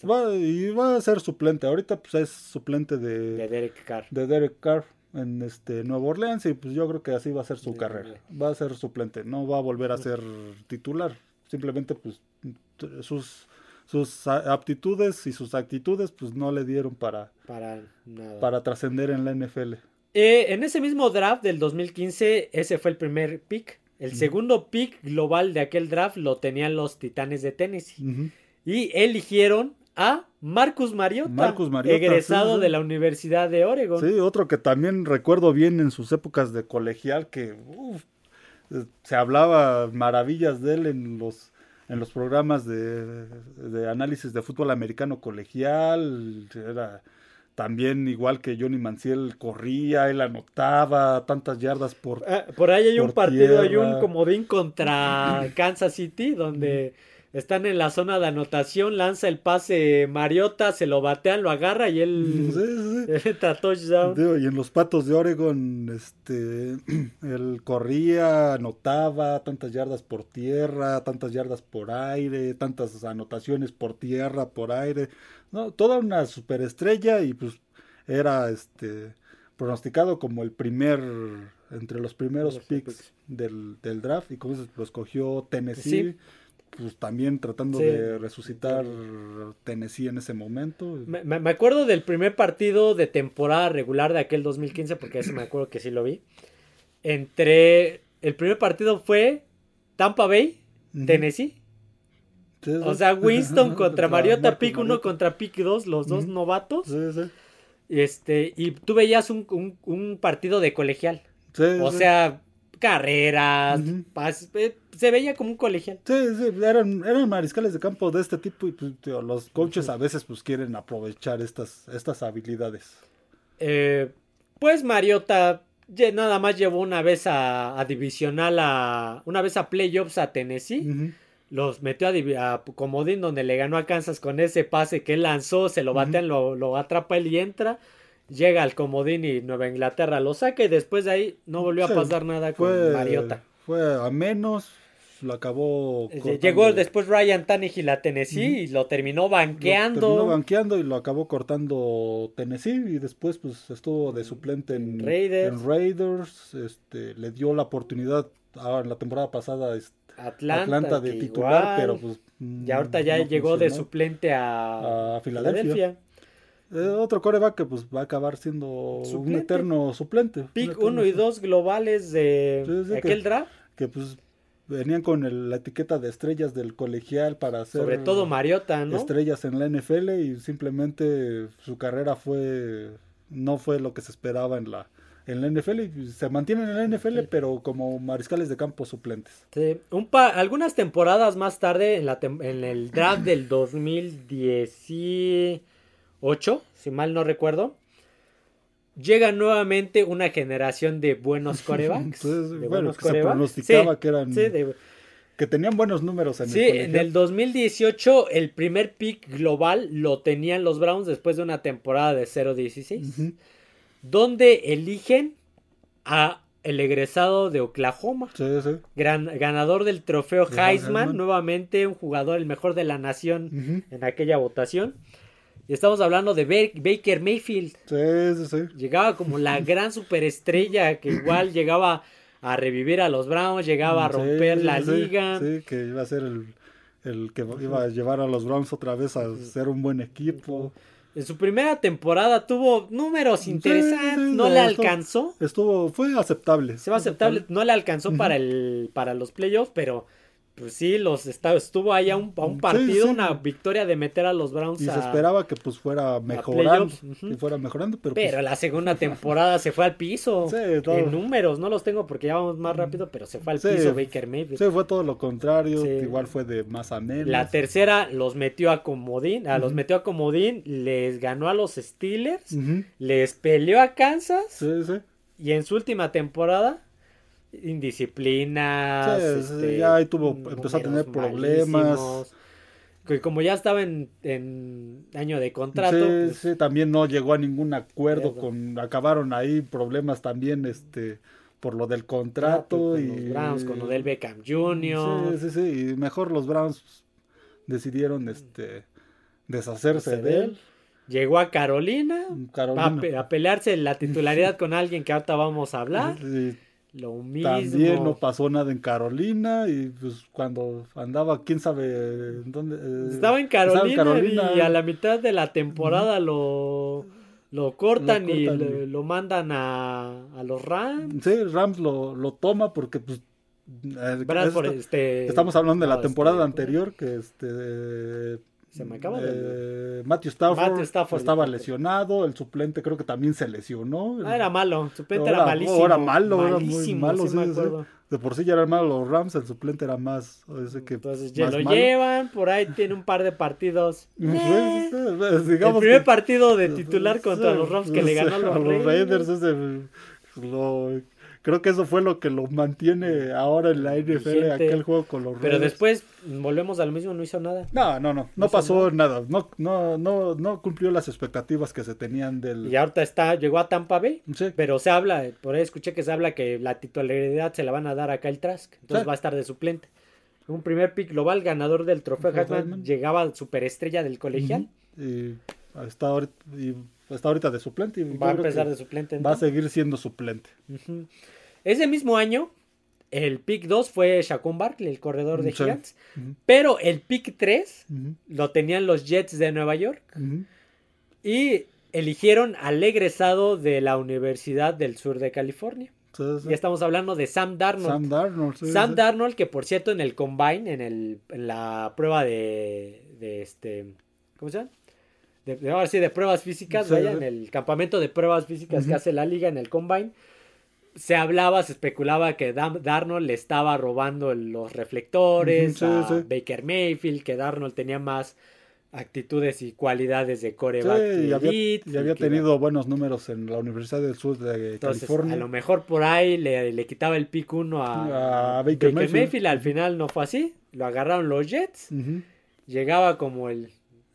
va, y va a ser suplente. Ahorita pues es suplente de, de Derek Carr. De Derek Carr en este Nueva Orleans y pues yo creo que así va a ser su carrera. Va a ser suplente, no va a volver a ser titular. Simplemente pues sus sus aptitudes y sus actitudes pues no le dieron para para, para trascender en la NFL. Eh, en ese mismo draft del 2015 ese fue el primer pick. El segundo pick global de aquel draft lo tenían los Titanes de Tennessee. Y eligieron a Marcus Mariota, egresado de la Universidad de Oregon. Sí, otro que también recuerdo bien en sus épocas de colegial que se hablaba maravillas de él en los en los programas de, de análisis de fútbol americano colegial, era también igual que Johnny Manciel corría, él anotaba tantas yardas por Ah, por ahí hay un partido, hay un comodín contra Kansas City, donde están en la zona de anotación, lanza el pase Mariota, se lo batean, lo agarra y él Sí, sí, sí. entra touchdown. Digo, y en los patos de Oregon, este, él corría, anotaba tantas yardas por tierra, tantas yardas por aire, tantas anotaciones por tierra, por aire, no, toda una superestrella y pues era este pronosticado como el primer, entre los primeros Los picks picks. del, del draft y como dices, lo escogió Tennessee. Sí. Pues también tratando Sí. de resucitar Tennessee en ese momento. Me, me- acuerdo del primer partido de temporada regular de aquel 2015, porque ese me acuerdo que sí lo vi. Entre. El primer partido fue Tampa Bay. Tennessee. Sí. O sea, Winston contra Mariota, pick 1 Mariota. contra pick 2, los dos novatos. Sí, sí. Este, y tú veías un, un- un partido de colegial. Sí, O sea, carreras, pas- eh, se veía como un colegial. Sí, sí, eran, eran mariscales de campo de este tipo y pues, tío, los coaches a veces pues quieren aprovechar estas, estas habilidades. Eh, pues Mariota nada más llevó una vez a, a divisional a una vez a playoffs a Tennessee. Los metió a, a comodín donde le ganó a Kansas con ese pase que él lanzó, se lo batean, lo, lo atrapa él y entra. Llega al comodín y Nueva Inglaterra lo saca y después de ahí no volvió Sí, a pasar nada con Fue, Mariota. fue a menos, lo acabó. Eh, Llegó después Ryan Tannehill a Tennessee y lo terminó lo banqueando. terminó banqueando y lo acabó cortando Tennessee y después pues estuvo de suplente en Raiders. en Raiders, este, le dio la oportunidad ahora en la temporada pasada este, Atlanta, Atlanta de titular, igual. pero pues Y ahorita ya no llegó de suplente a, A Filadelfia. Eh, otro coreback que pues va a acabar siendo un eterno suplente. Pick Un 1 y eterno- 2 globales de Sí, sí, aquel que- draft. Que pues venían con el- la etiqueta de estrellas del colegial para hacer Sobre todo Mariota, ¿no? estrellas en la NFL y simplemente su carrera fue no fue lo que se esperaba en la en la NFL y se mantienen en la NFL pero como mariscales de campo suplentes. Sí, un pa- algunas temporadas más tarde, en, la tem- en el draft del 2018, si mal no recuerdo, llega nuevamente una generación de buenos corebacks. Entonces, de bueno, buenos que se pronosticaba Sí, que eran sí, de- que tenían buenos números en Sí, el en colegial. el 2018 el primer pick global lo tenían los Browns después de una temporada de 0-16, Ujú. donde eligen a el egresado de Oklahoma, Sí, sí. gran, ganador del trofeo Heisman, Heisman. nuevamente un jugador el mejor de la nación en aquella votación. Y estamos hablando de Ba- Baker Mayfield, Sí, sí, sí. llegaba como la gran superestrella que igual llegaba a revivir a los Browns, llegaba a Sí, romper la sí, liga. Sí, que iba a ser el, el que iba a llevar a los Browns otra vez a ser un buen equipo. En su primera temporada tuvo números interesantes, sí, no le alcanzó. Estuvo, fue aceptable. Se va aceptable, no le alcanzó para el para los playoffs, pero pues sí, los está- estuvo ahí a un, a un Sí, partido, sí. una victoria de meter a los Browns Y se esperaba que pues fuera mejorando, que fuera mejorando, pero, Pero pues, la segunda temporada se fue al piso. Sí, todo. En números, no los tengo porque ya vamos más rápido, pero se fue al piso Baker Mayfield. sí, fue todo lo contrario, igual fue de más a menos. La tercera los metió a Comodín, a los metió a Comodín, les ganó a los Steelers, les peleó a Kansas Sí, sí. y en su última temporada indisciplinas, Sí, este, ya ahí tuvo- empezó a tener problemas. Que como ya estaba en, en año de contrato, sí, pues, sí, también no llegó a ningún acuerdo Eso. con, acabaron ahí problemas también, este, por lo del contrato con y los Browns, con Odell Beckham Jr. Sí, sí, sí, y mejor los Browns decidieron, este, deshacerse de él. Llegó a Carolina, a, Carolina. pe- a pelearse la titularidad con alguien que ahorita vamos a hablar. Lo mismo. también no pasó nada en Carolina y pues cuando andaba, quién sabe dónde. eh, Estaba en Carolina, Carolina. y a la mitad de la temporada lo, lo cortan, Lo y lo, y- lo mandan a, a los Rams. Sí, Rams lo, lo toma porque pues eh, esto- este, estamos hablando de la no, temporada este, anterior que este Se me acaba de... Eh, Matthew, Stafford Matthew Stafford. estaba lesionado, el suplente creo que también se lesionó. Ah, era malo, suplente Era- era malísimo. era malo, era muy malísimo, malo, sí sí. De por sí ya eran malos los Rams, el suplente era más, ese que Entonces ya más lo malo. llevan, por ahí tiene un par de partidos. Eh. El primer que- partido de titular contra los Rams que le ganó a los, Raiders. Raiders. es el- lo- creo que eso fue lo que lo mantiene ahora en la NFL, aquel juego con los Pero Raiders. después volvemos a lo mismo, no hizo nada. No, no, no, no, pasó nada. No, no, no, no cumplió las expectativas que se tenían del. Y ahorita está, llegó a Tampa Bay. Sí. Pero se habla, por ahí escuché que se habla que la titularidad se la van a dar a Kyle Trask. Entonces Sí. va a estar de suplente. Un primer pick global, ganador del trofeo Heisman. llegaba superestrella del colegial. Y está ahorita, y está ahorita de suplente. Y Va a empezar de suplente. en Va a seguir siendo suplente. Ese mismo año, el pick 2 fue Shaquon Barkley, el corredor de Sí. Giants. Pero el pick 3 ujú, lo tenían los Jets de Nueva York. Y eligieron al egresado de la Universidad del Sur de California. Sí, sí. Y estamos hablando de Sam Darnold. Sam Darnold. sí, Sam. Darnold, que por cierto en el combine, en, el, en la prueba de, de este, ¿cómo se llama? De, de- ahora sí, de pruebas físicas, Sí, vaya, sí. en el campamento de pruebas físicas que hace la liga en el combine, se hablaba, se especulaba que Darnold le estaba robando los reflectores sí, a sí. Baker Mayfield, que Darnold tenía más actitudes y cualidades de Sí, coreback y había, elite, y había tenido buenos números en la Universidad del Sur de entonces, California. a lo mejor por ahí le, le quitaba el pick 1 a, A Baker Mayfield. Al final no fue así. Lo agarraron los Jets. Llegaba como el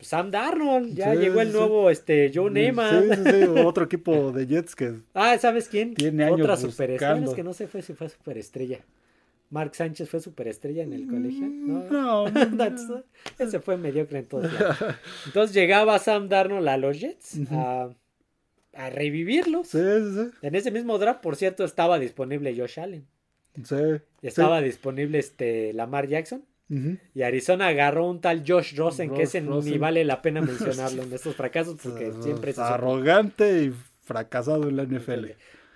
Sam Darnold. Ya Sí, llegó el nuevo este, Joe Neyman. Sí, sí, sí, otro equipo de Jets que Ah, ¿sabes quién? Tiene años Otra superestrella. Es que no sé fue si fue superestrella. Mark Sánchez fue superestrella en el colegio. No. Mm, No, no, Ese fue mediocre en todos lados. Entonces llegaba Sam Darnold a los Jets a, a revivirlos. Sí, sí, En ese mismo draft, por cierto, estaba disponible Josh Allen. sí. estaba disponible este Lamar Jackson. Y Arizona agarró un tal Josh Rosen, que ese ni vale la pena mencionarlo en estos fracasos porque siempre se arrogante y fracasado en la NFL.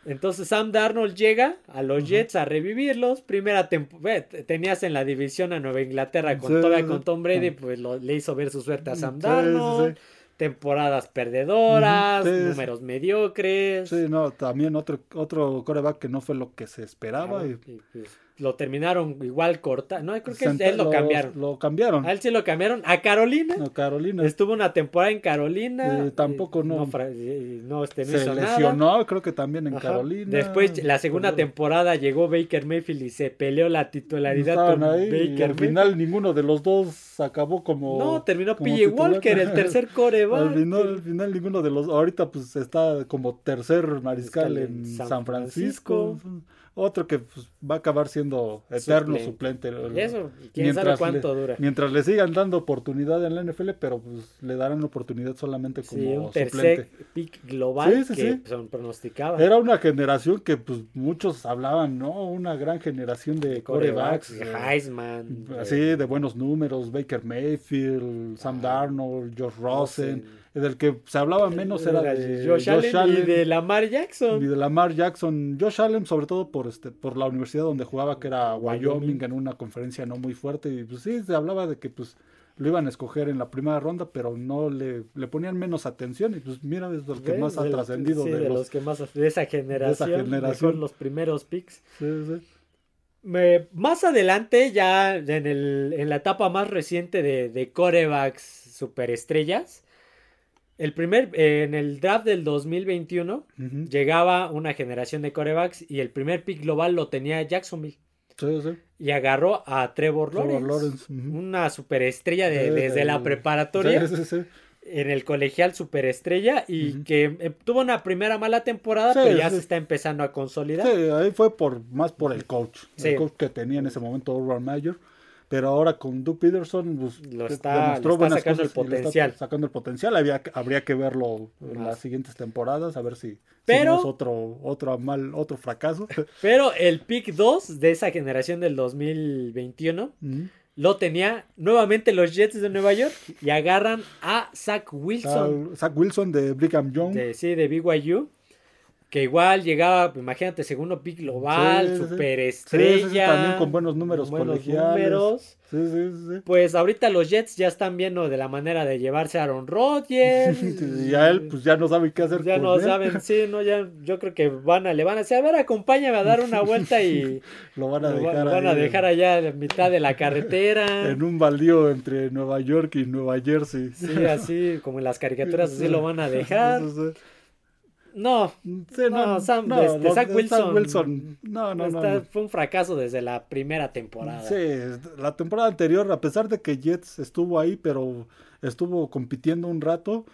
Entonces Sam Darnold llega a los Jets a revivirlos. Primera temporada, tenías en la división a Nueva Inglaterra con Sí, con Tom Brady, pues lo- le hizo ver su suerte a Sam Sí, Darnold. sí. Temporadas perdedoras, sí, números mediocres. Sí, no, también otro, otro coreback que no fue lo que se esperaba. y Y, pues, lo terminaron igual corta. No, creo que senta- él lo cambiaron. Lo cambiaron. A él sí lo cambiaron. A Carolina. No, Carolina. Estuvo una temporada en Carolina. Eh, tampoco no. y no, este, no se hizo nada. lesionó, creo que también en Ajá. Carolina. Después, la segunda temporada llegó Baker Mayfield y se peleó la titularidad estaban con ahí, y Baker al Mayfield. final ninguno de los dos acabó como. No, terminó PJ. Walker, el tercer coreback. Al final, al final ninguno de los. Ahorita pues está como tercer mariscal en en San, San Francisco. Francisco. Otro que pues, va a acabar siendo eterno suplente. Eso, quién sabe cuánto le, dura. Mientras le sigan dando oportunidad en la NFL, pero pues le darán oportunidad solamente como Sí, un suplente. pick global Sí, sí, que son. Era una generación que pues muchos hablaban, ¿no? Una gran generación de corebacks. eh, Heisman. Así, de buenos números, Baker Mayfield, Sam Darnold, Josh Rosen. Del que se hablaba menos era de Josh, Allen, y de Lamar Jackson. y de Lamar Jackson. Josh Allen, sobre todo por este por la universidad donde jugaba, que era Wyoming, Wyoming. en una conferencia no muy fuerte. Y pues sí, se hablaba de que pues lo iban a escoger en la primera ronda, pero no le, le ponían menos atención. Y pues mira, es el que más ha De trascendido sí, de, de los... los que más de esa generación, generación. mejor los primeros picks. Sí, sí. Más adelante, ya en, el, en la etapa más reciente de, de corebacks superestrellas, el primer, eh, en el draft del 2021 Ujú. llegaba una generación de corebacks y el primer pick global lo tenía Jacksonville Sí, sí. y agarró a Trevor Trevor Lawrence, Lawrence, ujú. una superestrella de- Sí, desde la preparatoria Sí, sí, sí. en el colegial superestrella y que eh, tuvo una primera mala temporada, pero ya se está empezando a consolidar. Sí, ahí fue por más por el coach. Sí. El coach que tenía en ese momento Urban Meyer. Pero ahora con Doug Peterson pues, Lo está- demostró le está buenas sacando el cosas y le está potencial. sacando el potencial. Había, habría que verlo en las siguientes temporadas, a ver si, si Pero- no es otro, otro mal, otro fracaso. Pero el pick 2 de esa generación del 2021 Ujú. lo tenía nuevamente los Jets de Nueva York y agarran a Zach Wilson. Zach Wilson de Brigham Young. De, sí, de BYU. Que igual llegaba, imagínate, segundo pick global, superestrella. también con buenos números colegiales. Sí, sí, sí. Pues ahorita los Jets ya están viendo de la manera de llevarse a Aaron Rodgers. y a él, pues ya no saben qué hacer. Ya no saben, sí, no, ya, yo creo que van a, le van a decir, a ver, acompáñame a dar una vuelta y lo van a dejar, van a dejar allá en mitad de la carretera. En un baldío entre Nueva York y Nueva Jersey. Sí, así, como en las caricaturas, así lo van a dejar. No, no, Sam, este, Zach Wilson, no, no, no, Fue un fracaso desde la primera temporada. Sí, la temporada anterior, a pesar de que Jets estuvo ahí, pero estuvo compitiendo un rato,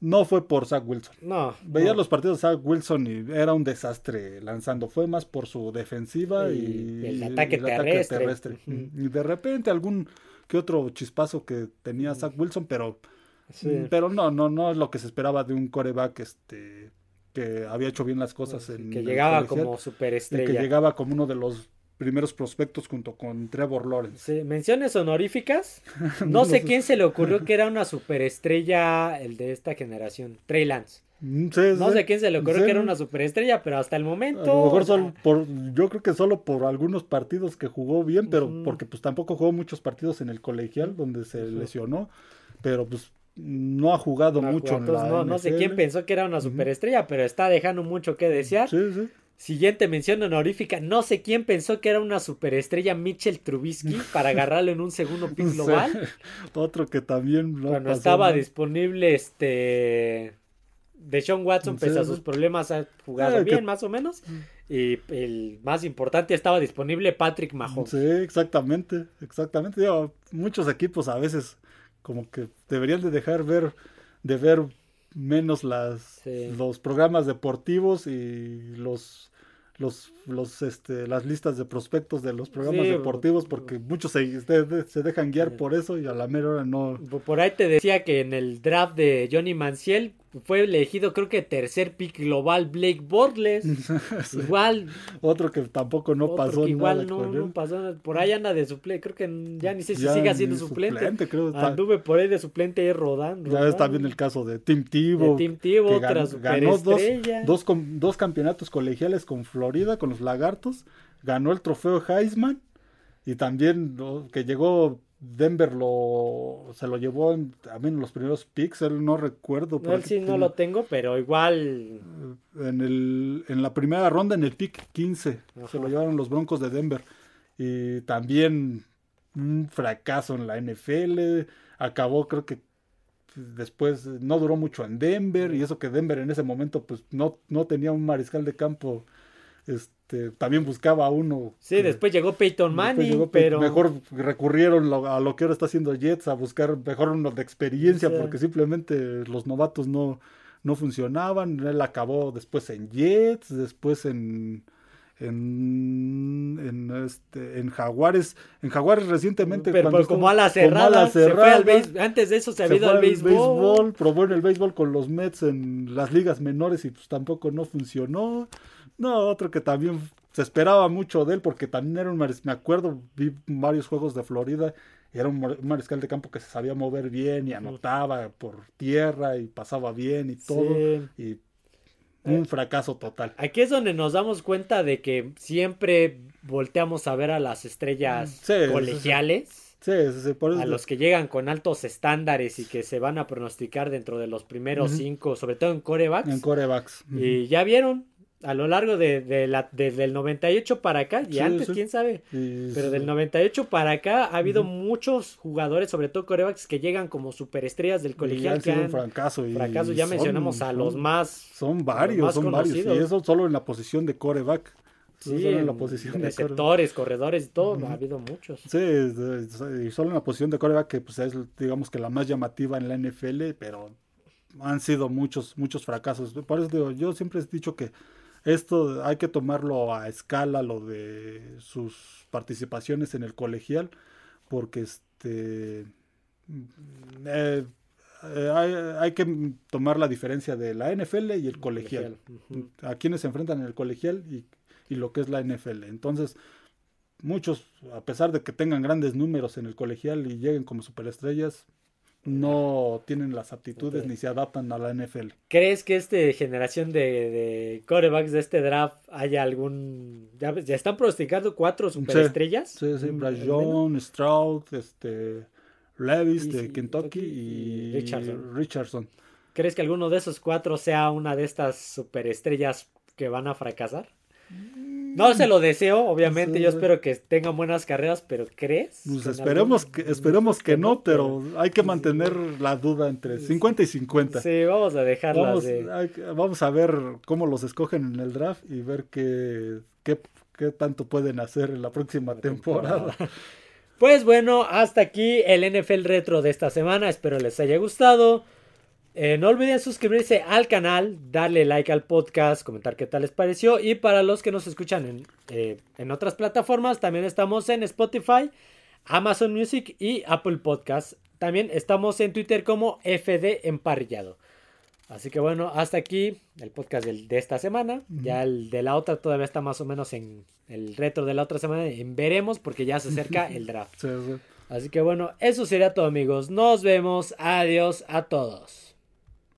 no fue por Zach Wilson. No. Veía los partidos de Zach Wilson y era un desastre lanzando. Fue más por su defensiva y, el ataque terrestre. Y de repente algún que otro chispazo que tenía Zach Wilson, pero Mm, pero no, no, no es lo que se esperaba de un coreback este que había hecho bien las cosas en que llegaba como superestrella. que llegaba como uno de los primeros prospectos junto con Trevor Lawrence. Sí, menciones honoríficas. No, sé quién se le ocurrió que era una superestrella el de esta generación, Trey Lance. Mm, no sé quién se le ocurrió que era una superestrella, pero hasta el momento. A lo mejor solo por, yo creo que solo por algunos partidos que jugó bien, pero porque pues tampoco jugó muchos partidos en el colegial donde se lesionó, pero pues no ha jugado mucho en la no, sé quién pensó que era una superestrella, pero está dejando mucho que desear. Siguiente mención honorífica. No sé quién pensó que era una superestrella Mitchell Trubisky para agarrarlo en un segundo pick global. Otro que también Cuando estaba disponible este de Sean Watson, pese a sus problemas, ha jugado bien, más o menos. Y el más importante, estaba disponible Patrick Mahomes. Sí, exactamente, exactamente. muchos equipos a veces como que deberían de dejar ver, de ver menos las, los programas deportivos y los los, los este, las listas de prospectos de los programas deportivos porque muchos se, se, dejan guiar por eso y a la mera hora no. Por ahí te decía que en el draft de Johnny Manciel fue elegido creo que tercer pick global Blake Bortles. Igual. Otro que tampoco no pasó igual no, no pasó. Por ahí anda de suplente. Creo que ya ni sé si sigue siendo suplente. Anduve por ahí de suplente ahí rodando. Ya está bien el caso de Tim Tebow. Tim Tebow, otra ganó, dos, dos, dos campeonatos colegiales con Florida, con los Lagartos. Ganó el trofeo Heisman. Y también que llegó Denver lo se lo llevó en, en los primeros picks, él no recuerdo. él sí no lo tengo, pero igual. En, el, en la primera ronda, en el pick 15, se lo llevaron los Broncos de Denver. Y también un fracaso en la NFL. Acabó, creo que después no duró mucho en Denver. Y eso que Denver en ese momento, pues no, no tenía un mariscal de campo este, también buscaba uno. Sí, después llegó Peyton Manning, pero... Mejor recurrieron a lo que ahora está haciendo Jets, a buscar mejor uno de experiencia, porque simplemente los novatos no, no funcionaban. Él acabó después en Jets, después en... En, en, este, en Jaguares, en Jaguares recientemente. Pero, como a la cerrada, se fue al antes de eso se, había ido al béisbol. béisbol. Probó en el béisbol con los Mets en las ligas menores y pues tampoco no funcionó. No, otro que también se esperaba mucho de él porque también era un mariscal, me acuerdo, vi varios juegos de Florida, era un mariscal de campo que se sabía mover bien y anotaba por tierra y pasaba bien y todo. Y un fracaso total. Aquí es donde nos damos cuenta de que siempre volteamos a ver a las estrellas colegiales. Sí, sí, por a los que llegan con altos estándares y que se van a pronosticar dentro de los primeros cinco, sobre todo en corebacks. En corebacks. Y ya vieron, a lo largo de, la, desde el 98 para acá, y antes, quién sabe, pero del 98 para acá ha habido muchos jugadores, sobre todo corebacks, que llegan como superestrellas del colegial. que han, fracaso. Y ya mencionamos a los más. Son varios, son varios. Y eso solo en la posición de coreback. Sí, en la posición receptores, corredores y todo, ha habido muchos. Sí, y solo en la posición de coreback, que pues es digamos que la más llamativa en la NFL, pero han sido muchos, muchos fracasos. Por eso digo, yo siempre he dicho que esto hay que tomarlo a escala, lo de sus participaciones en el colegial, porque este eh, eh, hay, que tomar la diferencia de la NFL y el colegial. A quienes se enfrentan en el colegial y, y lo que es la NFL. Entonces, muchos, a pesar de que tengan grandes números en el colegial y lleguen como superestrellas, no tienen las aptitudes ni se adaptan a la NFL. ¿Crees que esta generación de, de corebacks de este draft haya algún... Ya, ya están pronosticando cuatro superestrellas? Sí, sí, Bryce Young, Stroud, este, Levis de Kentucky y Richardson. Richardson. ¿Crees que alguno de esos cuatro sea una de estas superestrellas que van a fracasar? No se lo deseo, obviamente. Yo espero que tengan buenas carreras, pero ¿crees? Pues esperemos que, esperemos que no, pero hay que mantener la duda entre 50 y 50. Sí, vamos a dejarla vamos, de... vamos a ver cómo los escogen en el draft y ver qué, qué, qué tanto pueden hacer en la próxima temporada. Pues bueno, hasta aquí el NFL Retro de esta semana. Espero les haya gustado. Eh, no olviden suscribirse al canal, darle like al podcast, comentar qué tal les pareció. Y para los que nos escuchan en, eh, en otras plataformas, también estamos en Spotify, Amazon Music y Apple Podcast. También estamos en Twitter como FD Emparrillado. Así que bueno, hasta aquí el podcast de esta semana. Ya el de la otra todavía está más o menos en el retro de la otra semana. En veremos porque ya se acerca el draft. Así que bueno, eso sería todo amigos. Nos vemos. Adiós a todos.